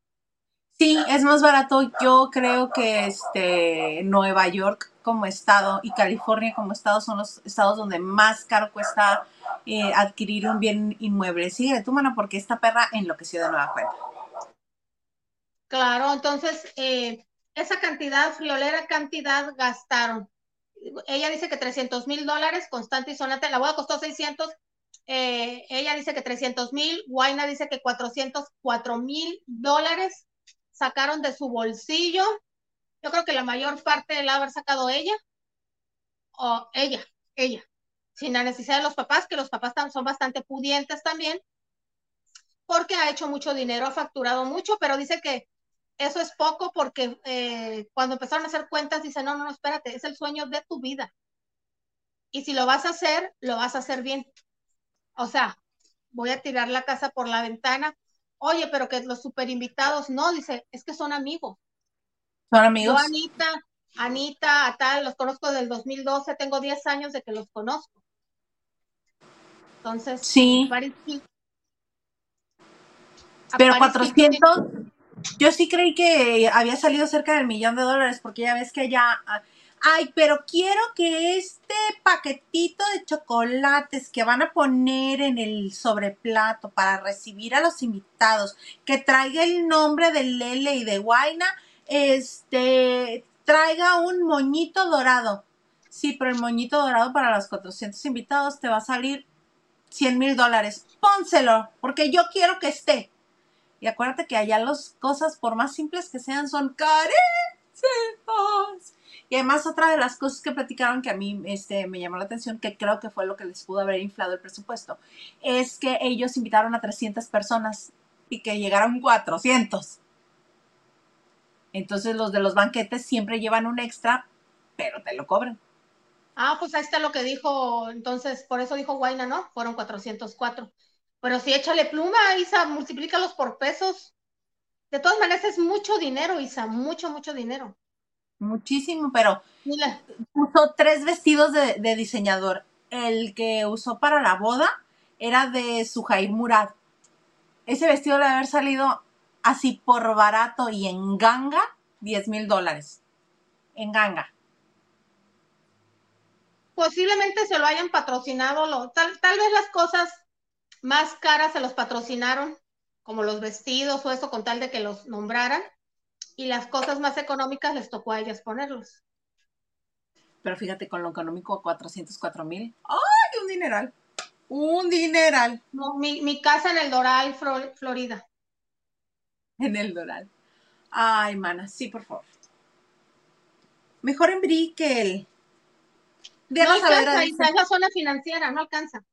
Sí, es más barato. Yo creo que este Nueva York como estado y California como estado son los estados donde más caro cuesta eh, adquirir un bien inmueble. Sigue de tu mano porque esta perra enloqueció de nueva cuenta. Claro, entonces eh, esa cantidad, friolera cantidad gastaron. Ella dice que 300 mil dólares, Constante y Sonata, la boda costó 600, eh, ella dice que 300 mil, Guaina dice que 404 mil dólares sacaron de su bolsillo. Yo creo que la mayor parte la haber sacado ella, o ella, ella, sin la necesidad de los papás, que los papás son bastante pudientes también, porque ha hecho mucho dinero, ha facturado mucho, pero dice que eso es poco porque eh, cuando empezaron a hacer cuentas, dice, no, no, no, espérate, es el sueño de tu vida. Y si lo vas a hacer, lo vas a hacer bien. O sea, voy a tirar la casa por la ventana. Oye, pero que los super invitados, no, dice, es que son amigos. Son amigos. Yo, Anita, Anita, a tal, los conozco del 2012, tengo 10 años de que los conozco. Entonces, sí. Pero 400, yo sí creí que había salido cerca del millón de dólares, porque ya ves que ya. Ay, pero quiero que este paquetito de chocolates que van a poner en el sobreplato para recibir a los invitados, que traiga el nombre de Lele y de Guaina, este, traiga un moñito dorado. Sí, pero el moñito dorado para los 400 invitados te va a salir 100 mil dólares. Pónselo, porque yo quiero que esté. Y acuérdate que allá las cosas, por más simples que sean, son carísimas. Y además otra de las cosas que platicaron que a mí este, me llamó la atención, que creo que fue lo que les pudo haber inflado el presupuesto, es que ellos invitaron a 300 personas y que llegaron 400. Entonces los de los banquetes siempre llevan un extra, pero te lo cobran. Ah, pues ahí está lo que dijo, entonces, por eso dijo Guaina, ¿no? Fueron 404. Pero sí, échale pluma, Isa, multiplícalos por pesos. De todas maneras, es mucho dinero, Isa, mucho, mucho dinero. Muchísimo, pero usó tres vestidos de, diseñador. El que usó para la boda era de Sujair Murad. Ese vestido debe haber salido así por barato y en ganga, 10 mil dólares. En ganga. Posiblemente se lo hayan patrocinado, tal, tal vez las cosas más caras se los patrocinaron, como los vestidos o eso, con tal de que los nombraran, y las cosas más económicas les tocó a ellas ponerlos. Pero fíjate, con lo económico, 404 mil. ¡Ay, un dineral! Un dineral. No, mi, casa en el Doral, Florida. En el Doral. Ay, mana, sí, por favor. Mejor en Brickell. No alcanza, es la zona financiera, no alcanza.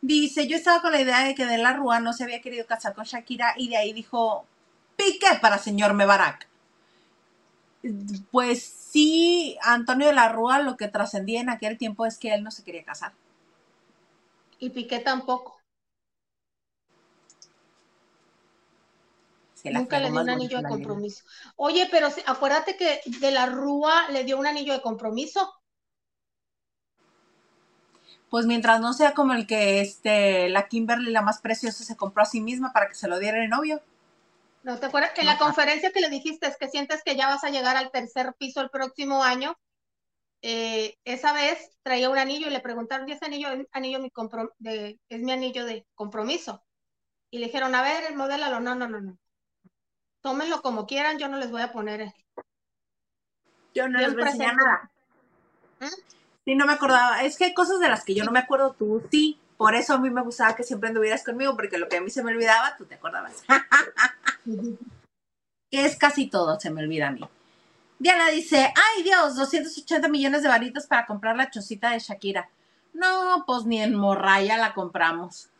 Dice, yo estaba con la idea de que de la Rúa no se había querido casar con Shakira y de ahí dijo, pique para señor Mebarak. Pues sí, Antonio de la Rúa lo que trascendía en aquel tiempo es que él no se quería casar. Y Piqué tampoco. Nunca le dio un anillo de compromiso. Oye, pero acuérdate que de la Rúa le dio un anillo de compromiso pues mientras no sea como el que este, la Kimberly, la más preciosa, se compró a sí misma para que se lo diera el novio. ¿No te acuerdas? En la conferencia que le dijiste es que sientes que ya vas a llegar al tercer piso el próximo año. Eh, esa vez traía un anillo y le preguntaron, ¿y ese anillo, anillo mi de, es mi anillo de compromiso? Y le dijeron, a ver, modélalo. No, no, no, no. Tómenlo como quieran, yo no les voy a poner. Eh". Yo no les voy a enseñar nada. ¿Mm? Sí, no me acordaba. Es que hay cosas de las que yo no me acuerdo, tú sí. Por eso a mí me gustaba que siempre anduvieras conmigo, porque lo que a mí se me olvidaba, tú te acordabas. es casi todo, se me olvida a mí. Diana dice, ay Dios, 280 millones de varitos para comprar la chocita de Shakira. No, pues ni en Morraya la compramos.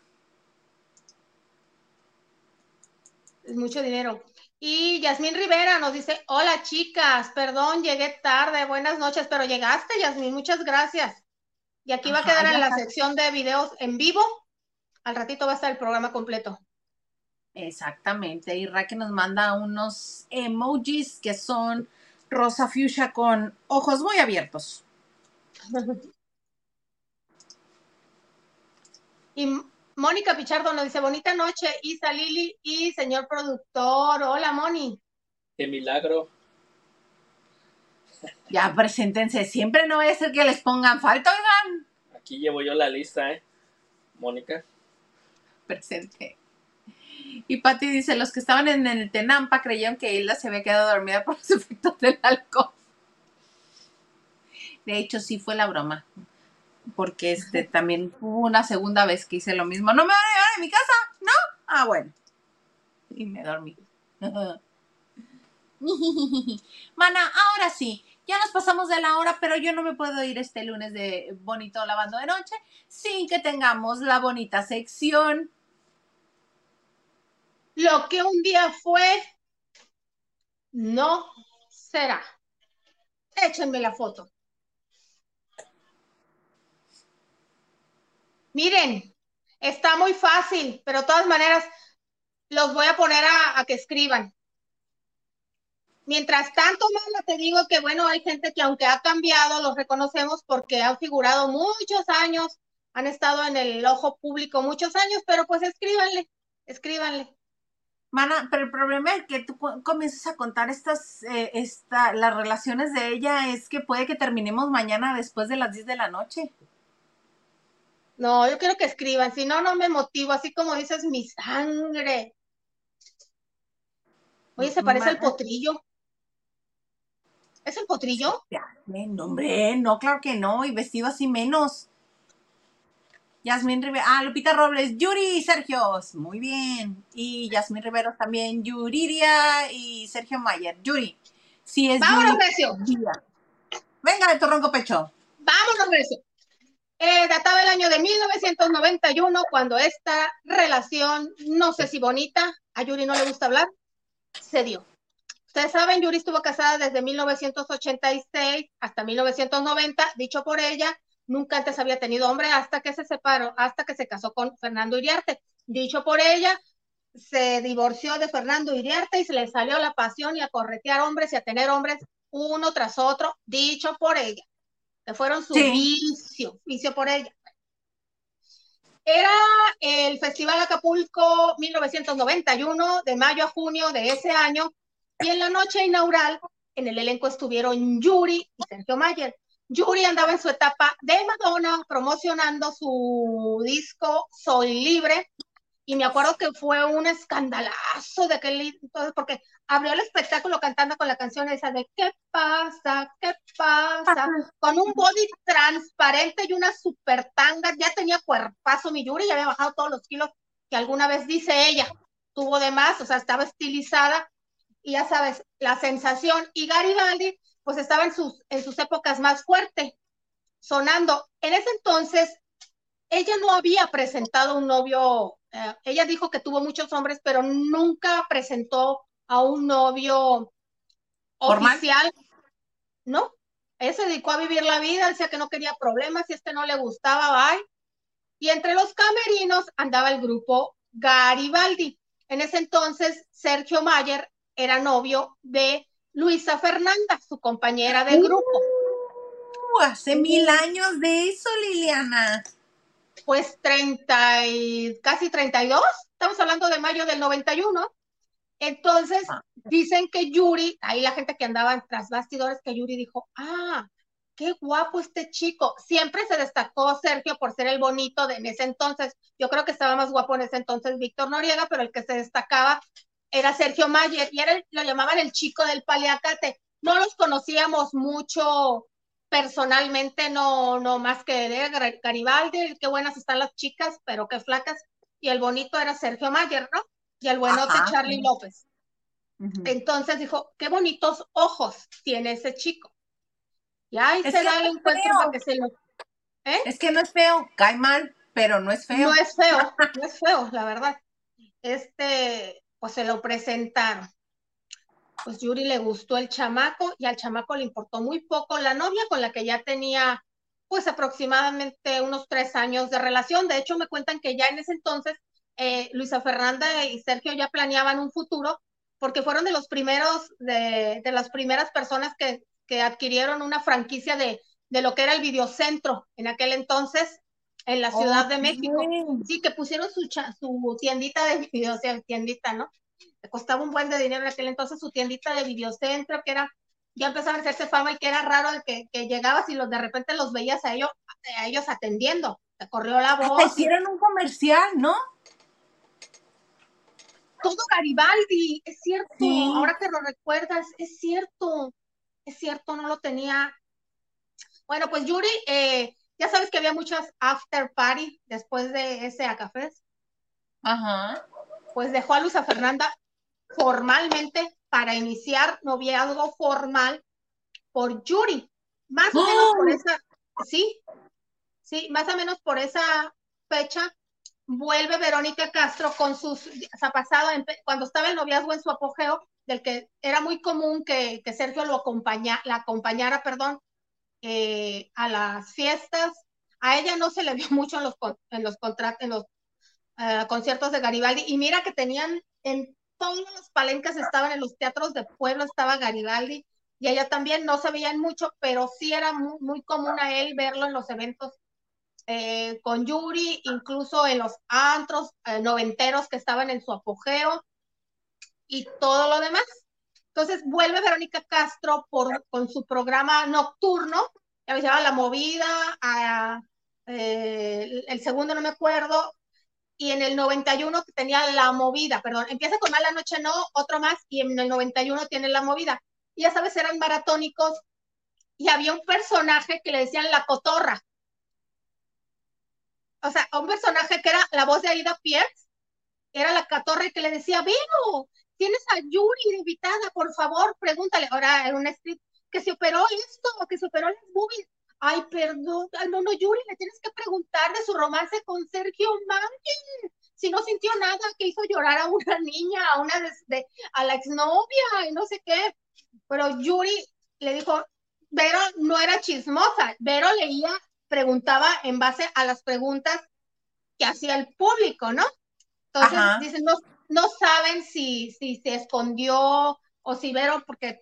Es mucho dinero. Y Yasmín Rivera nos dice, hola chicas, perdón, llegué tarde, buenas noches, pero llegaste, Yasmín, muchas gracias. Y aquí va a quedar en la sección de videos en vivo. Al ratito va a estar el programa completo. Exactamente. Y Raque nos manda unos emojis que son rosa fuchsia con ojos muy abiertos. y Mónica Pichardo nos dice, bonita noche, Isa Lili y señor productor. Hola, Moni. Qué milagro. Ya preséntense, siempre no vaya a ser que les pongan falta, oigan. Aquí llevo yo la lista, ¿eh? Mónica. Presente. Y Patti dice, los que estaban en el Tenampa creyeron que Hilda se había quedado dormida por los efectos del alcohol. De hecho, sí fue la broma. Porque este también hubo una segunda vez que hice lo mismo. ¿No me van a llevar a mi casa? ¿No? Ah, bueno. Y me dormí. Mana, ahora sí. Ya nos pasamos de la hora, pero yo no me puedo ir este lunes de bonito lavando de noche sin que tengamos la bonita sección. Lo que un día fue, no será. Échenme la foto. Miren, está muy fácil, pero de todas maneras los voy a poner a, que escriban. Mientras tanto, Mala, te digo que bueno, hay gente que aunque ha cambiado, los reconocemos porque han figurado muchos años, han estado en el ojo público muchos años, pero pues escríbanle, escríbanle. Mana, pero el problema es que tú comiences a contar estas, eh, esta, las relaciones de ella es que puede que terminemos mañana después de las 10 de la noche. No, yo quiero que escriban, si no, no me motivo, así como dices, mi sangre. Oye, se parece al potrillo. ¿Es el potrillo? No, hombre, no, claro que no, y vestido así menos. Yasmín Rivera, ah, Lupita Robles, Yuri y Sergio, muy bien. Y Yasmín Rivera también, Yuriria y Sergio Mayer. Yuri, sí es Vámonos. Recio. Venga de tu ronco pecho. Vámonos, Recio. Eh, databa el año de 1991, cuando esta relación, no sé si bonita, a Yuri no le gusta hablar, se dio. Ustedes saben, Yuri estuvo casada desde 1986 hasta 1990, dicho por ella, nunca antes había tenido hombre hasta que se separó, hasta que se casó con Fernando Iriarte. Dicho por ella, se divorció de Fernando Iriarte y se le salió la pasión y a corretear hombres y a tener hombres uno tras otro, dicho por ella, que fueron su Sí. vicio, vicio por ella. Era el Festival Acapulco 1991, de mayo a junio de ese año, y en la noche inaugural, en el elenco estuvieron Yuri y Sergio Mayer. Yuri andaba en su etapa de Madonna promocionando su disco Soy Libre, y me acuerdo que fue un escandalazo de aquel entonces, porque abrió el espectáculo cantando con la canción esa de ¿Qué pasa? ¿Qué pasa? Con un body transparente y una super tanga, ya tenía cuerpazo mi Yuri, ya había bajado todos los kilos que alguna vez dice ella, tuvo de más, o sea, estaba estilizada, y ya sabes, la sensación, y Garibaldi, pues estaba en sus, en sus épocas más fuerte, sonando. En ese entonces, ella no había presentado un novio, eh, ella dijo que tuvo muchos hombres, pero nunca presentó a un novio ¿Formal? oficial, ¿no? Ella se dedicó a vivir la vida, decía que no quería problemas, si este no le gustaba, bye. Y entre los camerinos andaba el grupo Garibaldi. En ese entonces, Sergio Mayer era novio de Luisa Fernanda, su compañera de grupo. Uh, hace mil años de eso, Liliana. Pues 30 y casi 32, estamos hablando de mayo del 91. Entonces, Ah. dicen que Yuri, ahí la gente que andaba tras bastidores, que Yuri dijo, ah, qué guapo este chico. Siempre se destacó Sergio por ser el bonito de en ese entonces. Yo creo que estaba más guapo en ese entonces Víctor Noriega, pero el que se destacaba era Sergio Mayer y era el- lo llamaban el chico del paliacate. No los conocíamos mucho personalmente, no, no más que de Gar- Garibaldi, qué buenas están las chicas, pero qué flacas. Y el bonito era Sergio Mayer, ¿no? Y el buenote Ajá, Charlie. López. Entonces dijo, qué bonitos ojos tiene ese chico. Y ahí Es se da el no encuentro feo. para que se lo... ¿Eh? Es que no es feo, cae mal, pero no es feo. No es feo, no es feo, la verdad. Este, pues se lo presentaron. Pues Yuri le gustó el chamaco y al chamaco le importó muy poco la novia con la que ya tenía pues aproximadamente unos tres años de relación. De hecho, me cuentan que ya en ese entonces eh, Luisa Fernanda y Sergio ya planeaban un futuro porque fueron de los primeros, de, de las primeras personas que, que adquirieron una franquicia de, de lo que era el videocentro en aquel entonces en la Ciudad de. México. Sí, que pusieron su, su tiendita de video, o sea, tiendita, ¿no? Le costaba un buen de dinero en aquel entonces su tiendita de videocentro, que era ya empezaban a hacerse fama y que era raro de que, que llegabas y los, de repente los veías a ellos, a ellos atendiendo. Te corrió la voz. Hasta hicieron un comercial, ¿no? Todo Garibaldi, es cierto. Sí. Ahora que lo recuerdas, es cierto. Es cierto, no lo tenía. Bueno, pues Yuri, eh, ya sabes que había muchas after party después de ese Acafés. Ajá. Pues dejó a Luisa Fernanda formalmente para iniciar noviazgo formal por Yuri. Más o menos por ¡Oh! esa, sí, sí, más o menos por esa fecha vuelve Verónica Castro con sus, o sea, pasado, en- cuando estaba el noviazgo en su apogeo, del que era muy común que, que Sergio lo acompaña, la acompañara, perdón, eh, a las fiestas. A ella no se le vio mucho en los, en los contratos, en los eh, conciertos de Garibaldi. Y mira que tenían en todos los palenques estaban en los teatros de pueblo, estaba Garibaldi. Y ella también no se veían mucho, pero sí era muy, muy común a él verlo en los eventos eh, con Yuri, incluso en los antros eh, noventeros que estaban en su apogeo y todo lo demás. Entonces vuelve Verónica Castro por, con su programa nocturno, ya me llama La Movida, eh, el- el segundo no me acuerdo, y en el 91 que tenía La Movida, perdón, empieza con Mala Noche No, otro más, y en el 91 tiene La Movida. Y ya sabes, eran maratónicos, y había un personaje que le decían La Cotorra. O sea, un personaje que era la voz de Aida Pierce, era la Cotorra y que le decía, Vero, tienes a Yuri invitada, por favor, pregúntale. Ahora era un script que se operó esto, que se operó las boobies. Ay, perdón, no, no, Yuri, le tienes que preguntar de su romance con Sergio Mayer. Si no sintió nada, que hizo llorar a una niña, a una de, de- a la exnovia y no sé qué. Pero Yuri le dijo, Vero no era chismosa, Vero leía, preguntaba en base a las preguntas que hacía el público, ¿no? Entonces, Ajá. dicen, no, no saben si, si se escondió o si Vero, porque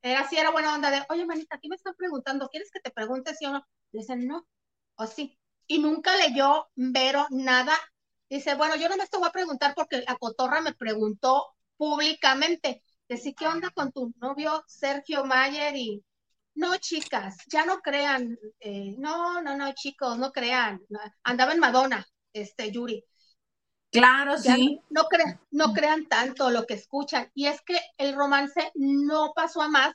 era así, era buena onda de, oye, manita, aquí me están preguntando, ¿quieres que te pregunte sí o no? Le dicen, no, o sí. Y nunca leyó Vero nada. Dice, bueno, yo no me te voy a preguntar porque la cotorra me preguntó públicamente. Dice, ¿qué onda con tu novio Sergio Mayer? Y no, chicas, ya no crean, eh, no, no, no, chicos, no crean. Andaba en Madonna, este, Yuri. Claro, Ya sí. no, cre- no crean tanto lo que escuchan. Y es que el romance no pasó a más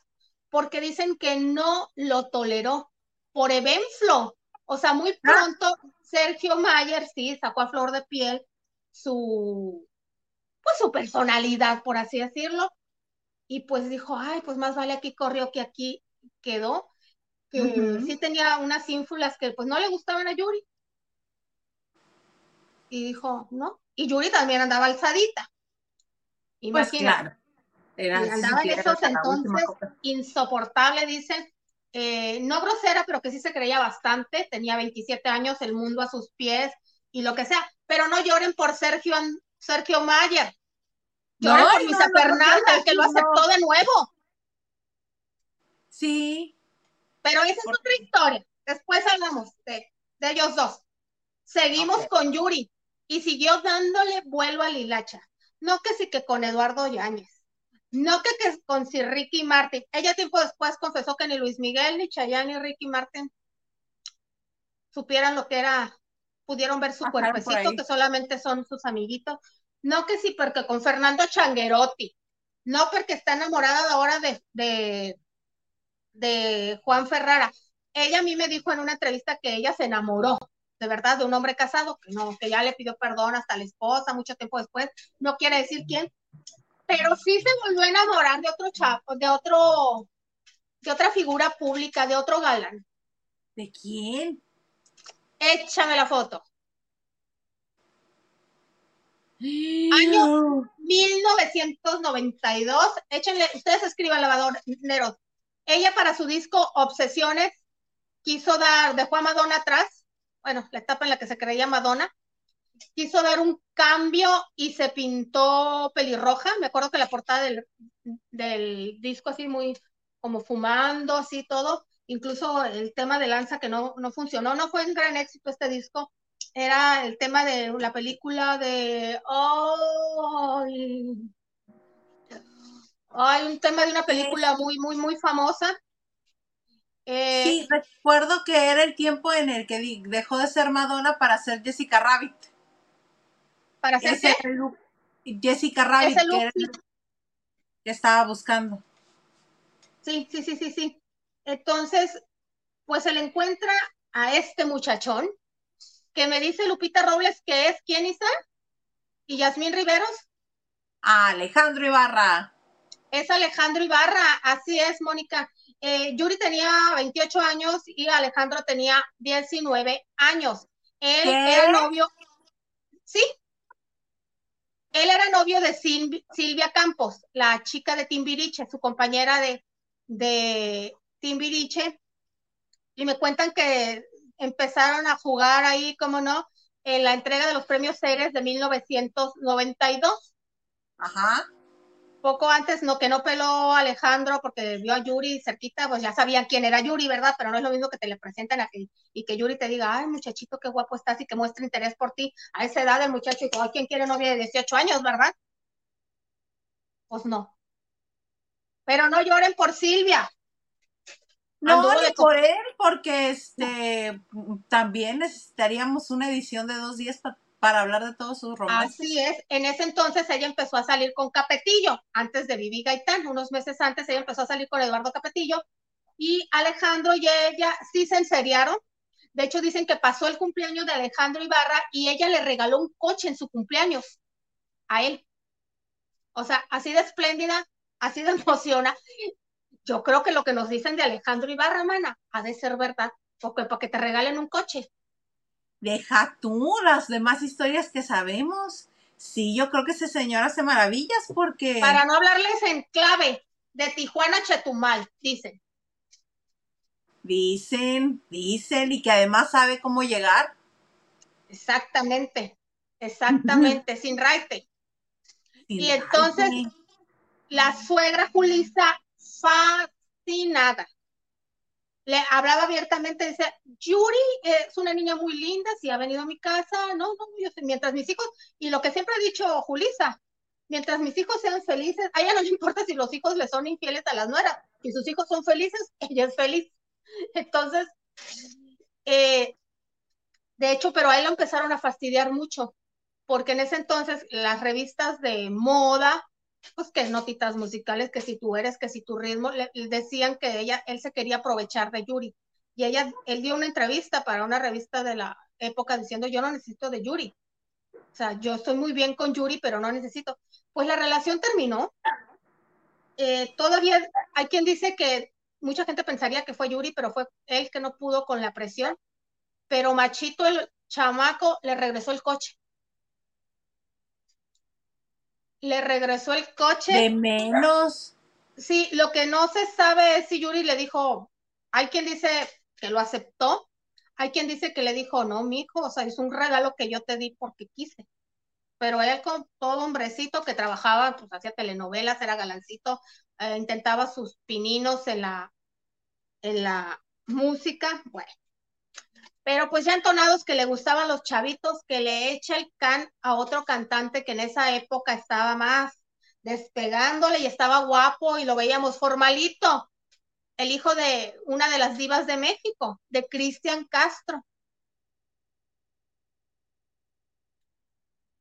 porque dicen que no lo toleró por Evenflo. O sea, muy pronto Sergio Mayer sí sacó a flor de piel su, pues su personalidad, por así decirlo. Y pues dijo, ay, pues más vale aquí corrió que aquí quedó. Que sí tenía unas ínfulas que pues no le gustaban a Yuri. Y dijo, no. Y Yuri también andaba alzadita. Pues Imagínate. claro. Andaba en esos entonces insoportable, dicen. Eh, no grosera, pero que sí se creía bastante. Tenía 27 años, el mundo a sus pies y lo que sea. Pero no lloren por Sergio, Sergio Mayer. Lloren No, por Luisa no, no, Fernanda, que lo aceptó de nuevo. Sí. Pero esa es otra historia. Después hablamos de, de ellos dos. Seguimos con Yuri y siguió dándole vuelo a Lilacha. No que sí que con Eduardo Yáñez. No que, que con si Ricky Martin. Ella tiempo después confesó que ni Luis Miguel, ni Chayanne, ni Ricky Martin supieran lo que era, pudieron ver su cuerpecito, que solamente son sus amiguitos. No que sí, porque con Fernando Changuerotti. No porque está enamorada ahora de, de, de Juan Ferrara. Ella a mí me dijo en una entrevista que ella se enamoró, de verdad, de un hombre casado, que no, que ya le pidió perdón hasta la esposa mucho tiempo después. No quiere decir quién, pero sí se volvió a enamorar de otro chavo, de otro, de otra figura pública, de otro galán. ¿De quién? Échame la foto. Año 1992. Échenle, ustedes escriban lavadoneros. Ella para su disco Obsesiones quiso dar, dejó a Madonna atrás, bueno, la etapa en la que se creía Madonna, quiso dar un cambio y se pintó pelirroja. Me acuerdo que la portada del, del disco así muy como fumando, así todo. Incluso el tema de Lanza que no, no funcionó, no fue un gran éxito este disco. Era el tema de la película de... ¡Ay! Hay un tema de una película muy, muy, muy famosa. Eh, sí, recuerdo que era el tiempo en el que dejó de ser Madonna para ser Jessica Rabbit. ¿Para ser Jessica Rabbit, que, que estaba buscando. Sí, sí, sí, sí, sí. Entonces, pues se le encuentra a este muchachón que me dice Lupita Robles que es quién Isa y Yasmín Riveros. Alejandro Ibarra. Es Alejandro Ibarra, así es, Mónica. Eh, Yuri tenía 28 años y Alejandro tenía 19 años. Él era novio, sí, él era novio de Silvia Campos, la chica de Timbiriche, su compañera de, de Timbiriche. Y me cuentan que empezaron a jugar ahí, como no, en la entrega de los premios Ceres de 1992. Ajá. Poco antes, no, que no peló Alejandro porque vio a Yuri cerquita, pues ya sabían quién era Yuri, ¿verdad? Pero no es lo mismo que te le presenten a y que Yuri te diga, ay, muchachito, qué guapo estás y que muestre interés por ti. A esa edad el muchacho dijo, ay, ¿quién quiere novia de 18 años, verdad? Pues no. Pero no lloren por Silvia. No, ni por él, porque este también necesitaríamos una edición de dos días para hablar de todos sus romances. Así es, en ese entonces ella empezó a salir con Capetillo, antes de Vivi Gaitán, unos meses antes ella empezó a salir con Eduardo Capetillo, y Alejandro y ella sí se enseriaron. De hecho, dicen que pasó el cumpleaños de Alejandro Ibarra y ella le regaló un coche en su cumpleaños a él. O sea, así de espléndida, así de emociona. Yo creo que lo que nos dicen de Alejandro Ibarra, mana, ha de ser verdad, porque para te regalen un coche. Deja tú las demás historias que sabemos. Sí, yo creo que ese señor hace maravillas porque. Para no hablarles en clave de Tijuana a Chetumal, dicen. Dicen, dicen, y que además sabe cómo llegar. Exactamente, exactamente, sin raite. y entonces, la suegra Julisa fascinada. Le hablaba abiertamente, dice, Yuri es una niña muy linda, si ha venido a mi casa, no, no, yo mientras mis hijos, y lo que siempre ha dicho Julisa, mientras mis hijos sean felices, a ella no le importa si los hijos le son infieles a las nueras, si sus hijos son felices, ella es feliz. Entonces, eh, de hecho, pero a él lo empezaron a fastidiar mucho, porque en ese entonces las revistas de moda pues que notitas musicales, que si tú eres, que si tu ritmo, decían que ella, él se quería aprovechar de Yuri. Y ella, él dio una entrevista para una revista de la época diciendo, yo no necesito de Yuri. O sea, yo estoy muy bien con Yuri, pero no necesito. Pues la relación terminó. Eh, todavía hay quien dice que mucha gente pensaría que fue Yuri, pero fue él que no pudo con la presión. Pero Machito, el chamaco, le regresó el coche le regresó el coche. De menos. Sí, lo que no se sabe es si Yuri le dijo, hay quien dice que lo aceptó, hay quien dice que le dijo, no, mijo, o sea, es un regalo que yo te di porque quise. Pero él con todo hombrecito que trabajaba, pues hacía telenovelas, era galancito, eh, intentaba sus pininos en la, en la música, bueno, pero pues ya entonados que le gustaban los chavitos, que le echa el can a otro cantante que en esa época estaba más despegándole y estaba guapo y lo veíamos formalito, el hijo de una de las divas de México, de Cristian Castro.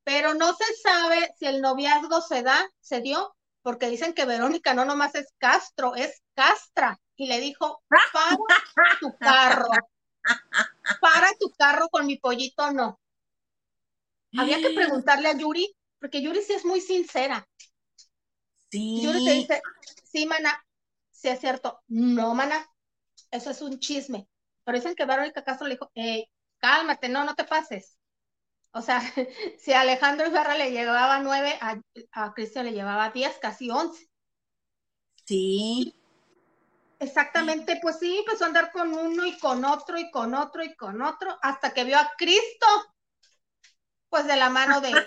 Pero no se sabe si el noviazgo se da, se dio, porque dicen que Verónica no nomás es Castro, es Castra. Y le dijo, para tu carro para tu carro con mi pollito no. Había que preguntarle a Yuri, porque Yuri sí es muy sincera. Sí. Yuri te dice, sí, mana, sí es cierto. No, mana, eso es un chisme. Pero dicen que Verónica Castro le dijo, eh, cálmate, no, no te pases. O sea, si a Alejandro Ibarra le llevaba nueve, a, a Cristian le llevaba diez, casi once. Sí. Exactamente, pues sí, empezó a andar con uno y con otro y con otro y con otro, hasta que vio a Cristo, pues de la mano de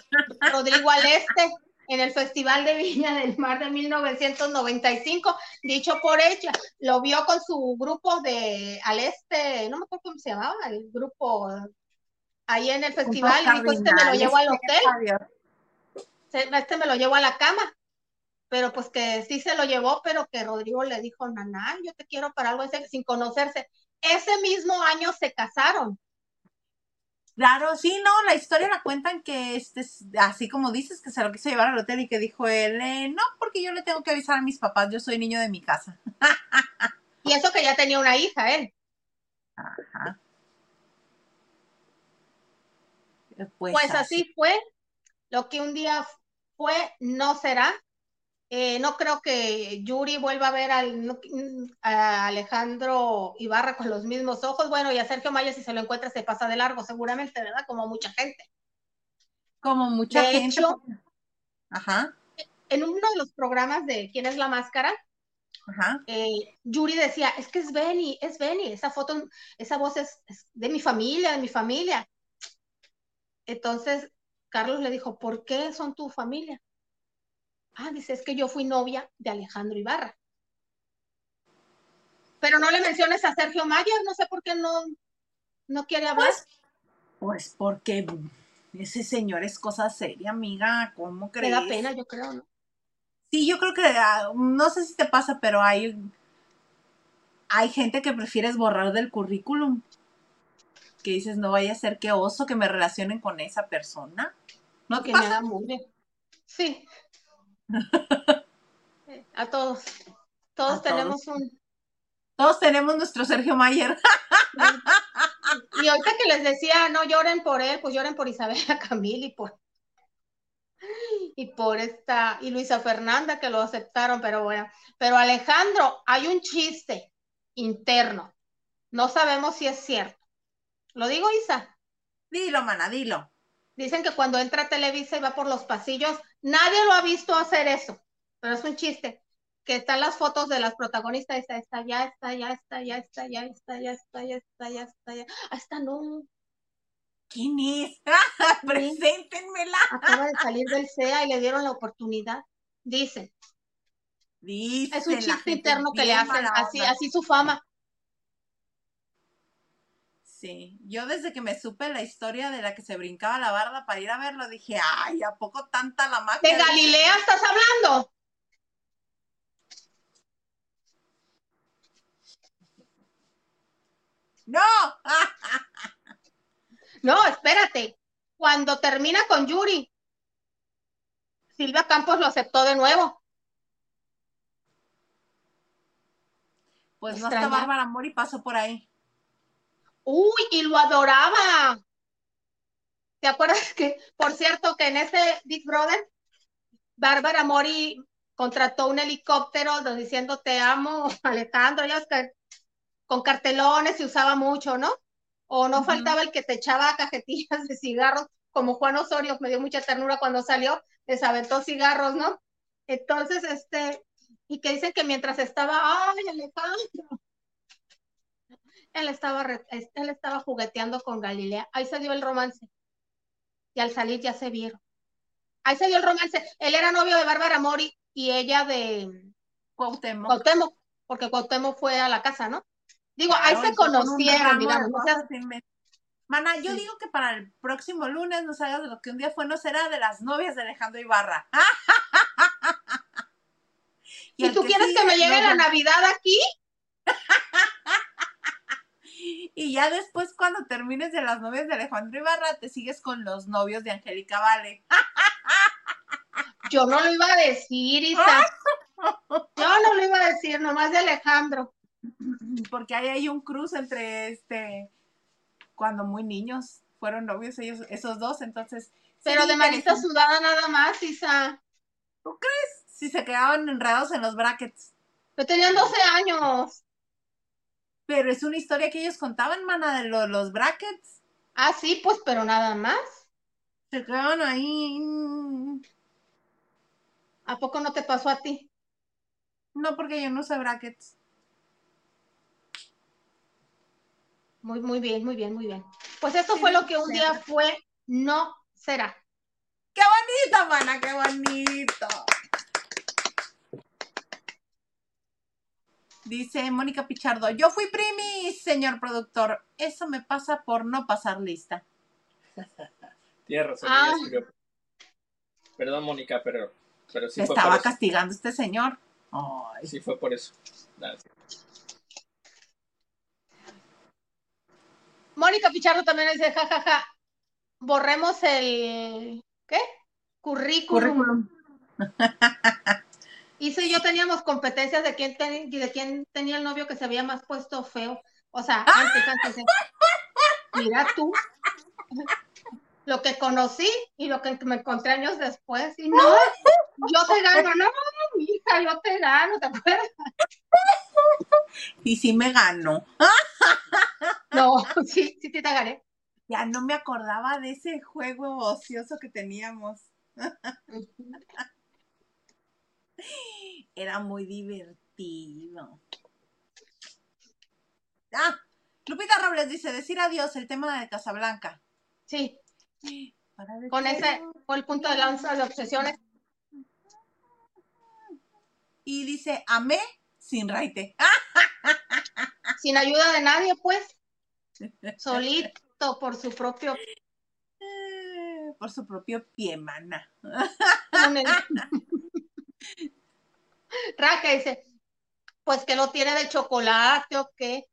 Rodrigo Aleste en el Festival de Viña del Mar de 1995, dicho por ella, lo vio con su grupo de Aleste, no me acuerdo cómo se llamaba, el grupo ahí en el festival, y dijo, este me lo llevo al hotel, este me lo llevo a la cama, pero pues que sí se lo llevó, pero que Rodrigo le dijo, Naná, yo te quiero para algo ese, sin conocerse. Ese mismo año se casaron. Claro, sí, no, la historia la cuentan que este, así como dices, que se lo quiso llevar al hotel y que dijo él, eh, no, porque yo le tengo que avisar a mis papás, yo soy niño de mi casa. y eso que ya tenía una hija, él. Ajá. Pues, pues así fue. Lo que un día fue, no será. Eh, no creo que Yuri vuelva a ver al, a Alejandro Ibarra con los mismos ojos. Bueno, y a Sergio Maya, si se lo encuentra, se pasa de largo, seguramente, ¿verdad? Como mucha gente. Como mucha de gente. Hecho, Ajá. En uno de los programas de ¿Quién es la máscara? Ajá. Eh, Yuri decía, es que es Benny, es Benny, esa foto, esa voz es, es de mi familia, de mi familia. Entonces, Carlos le dijo, ¿por qué son tu familia? Ah, dice, es que yo fui novia de Alejandro Ibarra. Pero no le menciones a Sergio Mayer, no sé por qué no, no quiere hablar. Pues, pues porque ese señor es cosa seria, amiga, ¿cómo crees? Me da pena, yo creo, ¿no? Sí, yo creo que, ah, no sé si te pasa, pero hay, hay gente que prefieres borrar del currículum. Que dices, no vaya a ser que oso que me relacionen con esa persona. ¿No que me da muy bien. Sí. A todos. Todos A tenemos todos. un. Todos tenemos nuestro Sergio Mayer. Y ahorita que les decía, no lloren por él, pues lloren por Isabela Camil y por. Y por esta. Y Luisa Fernanda que lo aceptaron, pero bueno. Pero Alejandro, hay un chiste interno. No sabemos si es cierto. ¿Lo digo, Isa? Dilo, mana, dilo. Dicen que cuando entra a Televisa y va por los pasillos, nadie lo ha visto hacer eso, pero es un chiste. Que están las fotos de las protagonistas, esta, esta, ya está, ya está, ya está, ya está, ya está, ya está, ya está, ya. Esta no, ¿Quién es? Preséntenmela. acaba de salir del CEA y le dieron la oportunidad. Dicen, Dice es un chiste interno que le hacen, así, así su fama. Sí, yo desde que me supe la historia de la que se brincaba la barda para ir a verlo, dije, ay, ¿a poco tanta la magia? ¿De Galilea estás hablando? ¡No! No, espérate. Cuando termina con Yuri, Silvia Campos lo aceptó de nuevo. Pues no Extraña. está Bárbara Mori pasó por ahí. Uy, y lo adoraba. ¿Te acuerdas que, por cierto, que en ese Big Brother, Bárbara Mori contrató un helicóptero do- diciendo te amo, Alejandro, ya que con cartelones se usaba mucho, ¿no? O no faltaba el que te echaba cajetillas de cigarros, como Juan Osorio, me dio mucha ternura cuando salió, les aventó cigarros, ¿no? Entonces, este, y que dicen que mientras estaba, ay, Alejandro, él estaba, él estaba jugueteando con Galilea. Ahí se dio el romance. Y al salir ya se vieron. Ahí se dio el romance. Él era novio de Bárbara Mori y ella de Cuauhtémoc. Cuauhtémoc, porque Cuauhtémoc fue a la casa, ¿no? Digo, Claro, ahí se conocieron, digamos. o sea. Mana, yo Sí. digo que para el próximo lunes nos hagas de lo que un día fue, no será de las novias de Alejandro Ibarra. ¿Y, tú quieres que me llegue no, la. Navidad aquí? Y ya después, cuando termines de las novias de Alejandro Ibarra, te sigues con los novios de Angélica Vale. Yo no lo iba a decir, Isa. Yo no lo iba a decir, nomás de Alejandro. Porque ahí hay un cruz entre este. Cuando muy niños fueron novios ellos, esos dos, entonces. Pero de manita interesante. sudada nada más, Isa. Si se quedaban enredados en los brackets. Yo tenían 12 años. Pero es una historia que ellos contaban, mana, de lo- los brackets. Ah, sí, pues, pero nada más. Se quedaban ahí. ¿A poco no te pasó a ti? No, porque yo no usé brackets. Muy, muy bien, muy bien, muy bien. Pues esto fue lo que un día fue, no será. ¡Qué bonito, mana! ¡Qué bonito! Dice Mónica Pichardo, yo fui primis, señor productor. Eso me pasa por no pasar lista. Tienes razón. Ah. Perdón, Mónica, pero Pero sí Te fue estaba por eso. castigando este señor. Ay, Sí fue por eso. Mónica Pichardo también dice, jajaja, borremos el, ¿qué? Currículum. currículum. Hice y yo teníamos competencias de quién, ten- de quién tenía el novio que se había más puesto feo. O sea, antes, antes. de- Mira tú. Lo que conocí y lo que me encontré años después. Y no, yo te gano, no, hija, yo te gano, ¿te acuerdas? Y sí me ganó. No, sí, sí, sí te gané. Ya no me acordaba de ese juego ocioso que teníamos. Era muy divertido. Ah, Lupita Robles dice, decir adiós, el tema de Casablanca. Sí, con ese fue el punto de lanza de obsesiones. Y dice, amé sin raite. Sin ayuda de nadie, pues. Solito, por su propio eh, por su propio pie, mana. Raca dice, pues que lo tiene de chocolate o qué.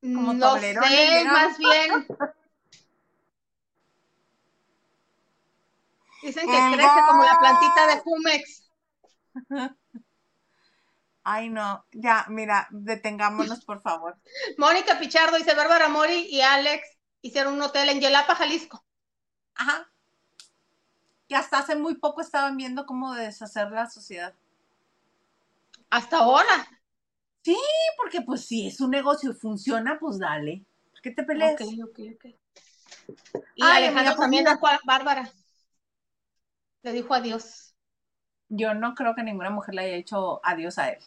Como no sé, más bien. Dicen que El crece como la plantita de Jumex. Ay, no, ya, mira, detengámonos, por favor. Mónica Pichardo dice, Bárbara Mori y Alex hicieron un hotel en Yelapa, Jalisco. Ajá. Que hasta hace muy poco estaban viendo cómo deshacer la sociedad. Hasta ahora. Sí, porque pues si es un negocio y funciona, pues dale. ¿Por qué te peleas? Ok, ok, ok. Y Ay, Alejandro pues también dejó a Bárbara. Le dijo adiós. Yo no creo que ninguna mujer le haya hecho adiós a él.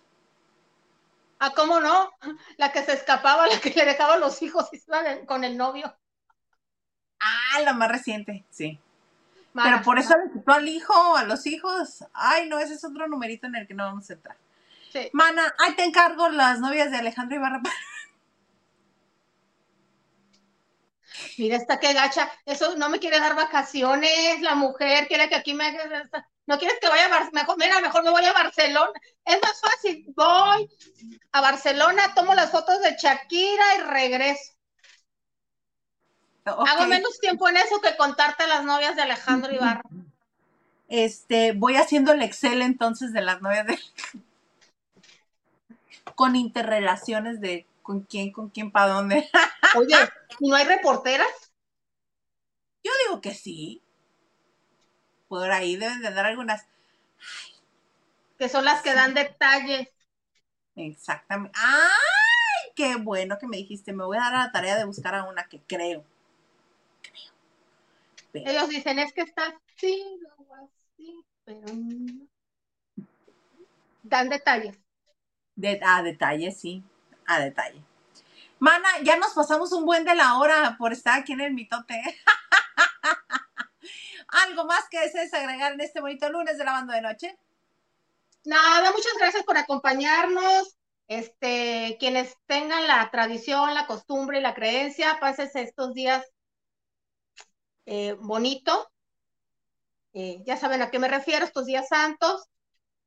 Ah, ¿cómo no? La que se escapaba, la que le dejaba los hijos y se iba de- con el novio. Ah, la más reciente, sí. Mara, Pero por eso le quitó al hijo, a los hijos. Ay, no, ese es otro numerito en el que no vamos a entrar. Sí. Mana, ahí te encargo las novias de Alejandro Ibarra. Mira, esta que gacha. Eso no me quiere dar vacaciones. La mujer quiere que aquí me haga. No quieres que vaya a Barcelona. Mira, mejor me voy a Barcelona. Es más fácil. Voy a Barcelona, tomo las fotos de Shakira y regreso. Hago menos tiempo en eso que contarte las novias de Alejandro Ibarra. Este, voy haciendo el Excel entonces de las novias de con interrelaciones de con quién, con quién, para dónde. Oye, ¿y no hay reporteras? Yo digo que sí. Por ahí deben de dar algunas. Que son las que dan detalles. Exactamente. ¡Ay! Qué bueno que me dijiste. Me voy a dar a la tarea de buscar a una que. Creo. Pero- Ellos dicen, es que está así, luego así, pero. Dan detalles. De, a detalle, sí. A detalle. Mana, ya nos pasamos un buen de la hora por estar aquí en el mitote. ¿Algo más que desees agregar en este bonito lunes de la banda de noche? Nada, muchas gracias por acompañarnos. Este, quienes tengan la tradición, la costumbre y la creencia, pásense estos días eh, bonito. Eh, ya saben a qué me refiero, estos días santos.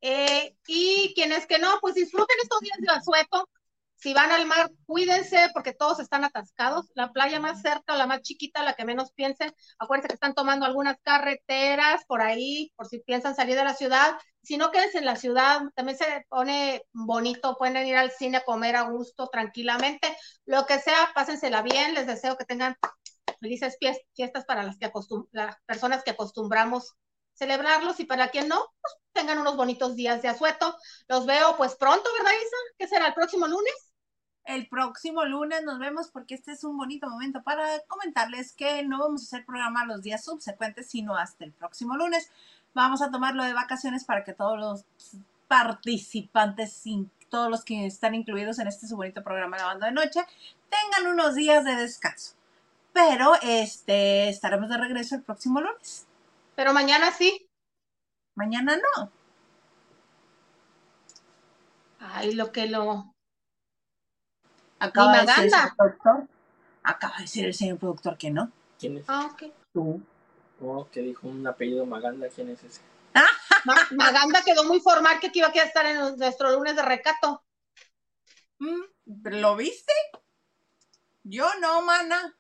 Eh, y quienes que no, pues disfruten estos días de asueto. Si van al mar, cuídense porque todos están atascados. La playa más cerca, la más chiquita, la que menos piensen. Acuérdense que están tomando algunas carreteras por ahí, por si piensan salir de la ciudad. Si no, quédense en la ciudad. También se pone bonito. Pueden ir al cine a comer a gusto, tranquilamente. Lo que sea, pásensela bien. Les deseo que tengan felices fies- fiestas para las, que las personas que acostumbramos celebrarlos y para quien no, pues tengan unos bonitos días de asueto. Los veo pues pronto, ¿verdad, Isa? ¿Qué será el próximo lunes? El próximo lunes nos vemos porque este es un bonito momento para comentarles que no vamos a hacer programa los días subsecuentes, sino hasta el próximo lunes. Vamos a tomarlo de vacaciones para que todos los participantes, todos los que están incluidos en este su bonito programa Lavando de Noche, tengan unos días de descanso. Pero este estaremos de regreso el próximo lunes. Pero mañana sí. Mañana no. Ay, lo que lo... Acaba de decir el Maganda. señor productor. Acaba de decir el señor productor que no. ¿Quién es? Ah, ok. Tú. Oh, que dijo un apellido Maganda, ¿quién es ese? Ma- Maganda quedó muy formal que aquí iba a estar en nuestro lunes de recato. Mm, ¿Lo viste? Yo no, mana.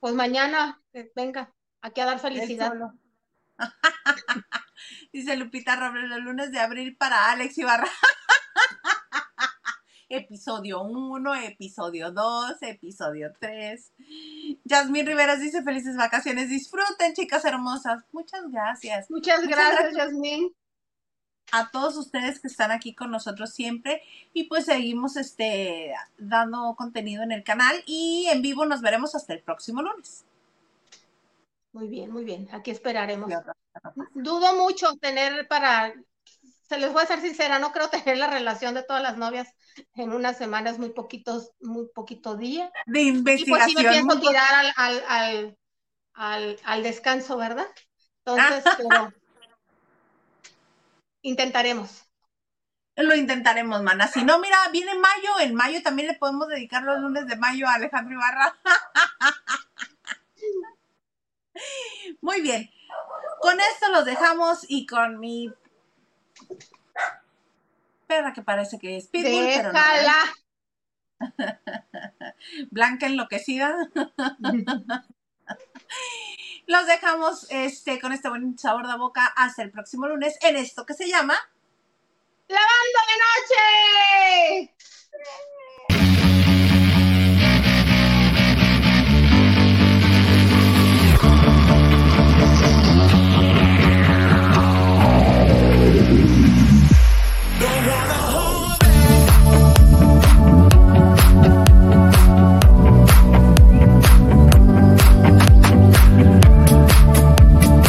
Pues mañana, eh, venga, aquí a dar felicidad. Dice Lupita Robles, los lunes de abril para Alex Ibarra. episodio 1, episodio 2, episodio 3. Yasmín Riveras dice felices vacaciones. Disfruten, chicas hermosas. Muchas gracias. Muchas Muchas gracias, gracias. Yasmín. A todos ustedes que están aquí con nosotros siempre y pues seguimos este dando contenido en el canal y en vivo nos veremos hasta el próximo lunes. Muy bien, muy bien. Aquí esperaremos. Dudo mucho tener para, se les voy a ser sincera, no creo tener la relación de todas las novias en unas semanas, muy poquitos, muy poquito día. De Y pues sí me investigación. pienso tirar al, al, al, al, al descanso, ¿verdad? Entonces, pero intentaremos. Lo intentaremos, mana. Si no, mira, viene mayo. En mayo también le podemos dedicar los lunes de mayo a Alejandro Ibarra. Muy bien. Con esto los dejamos y con mi perra que parece que es Pitbull, pero no, Déjala. Blanca enloquecida. Los dejamos este, con este buen sabor de boca hasta el próximo lunes en esto que se llama ¡Lavando de noche!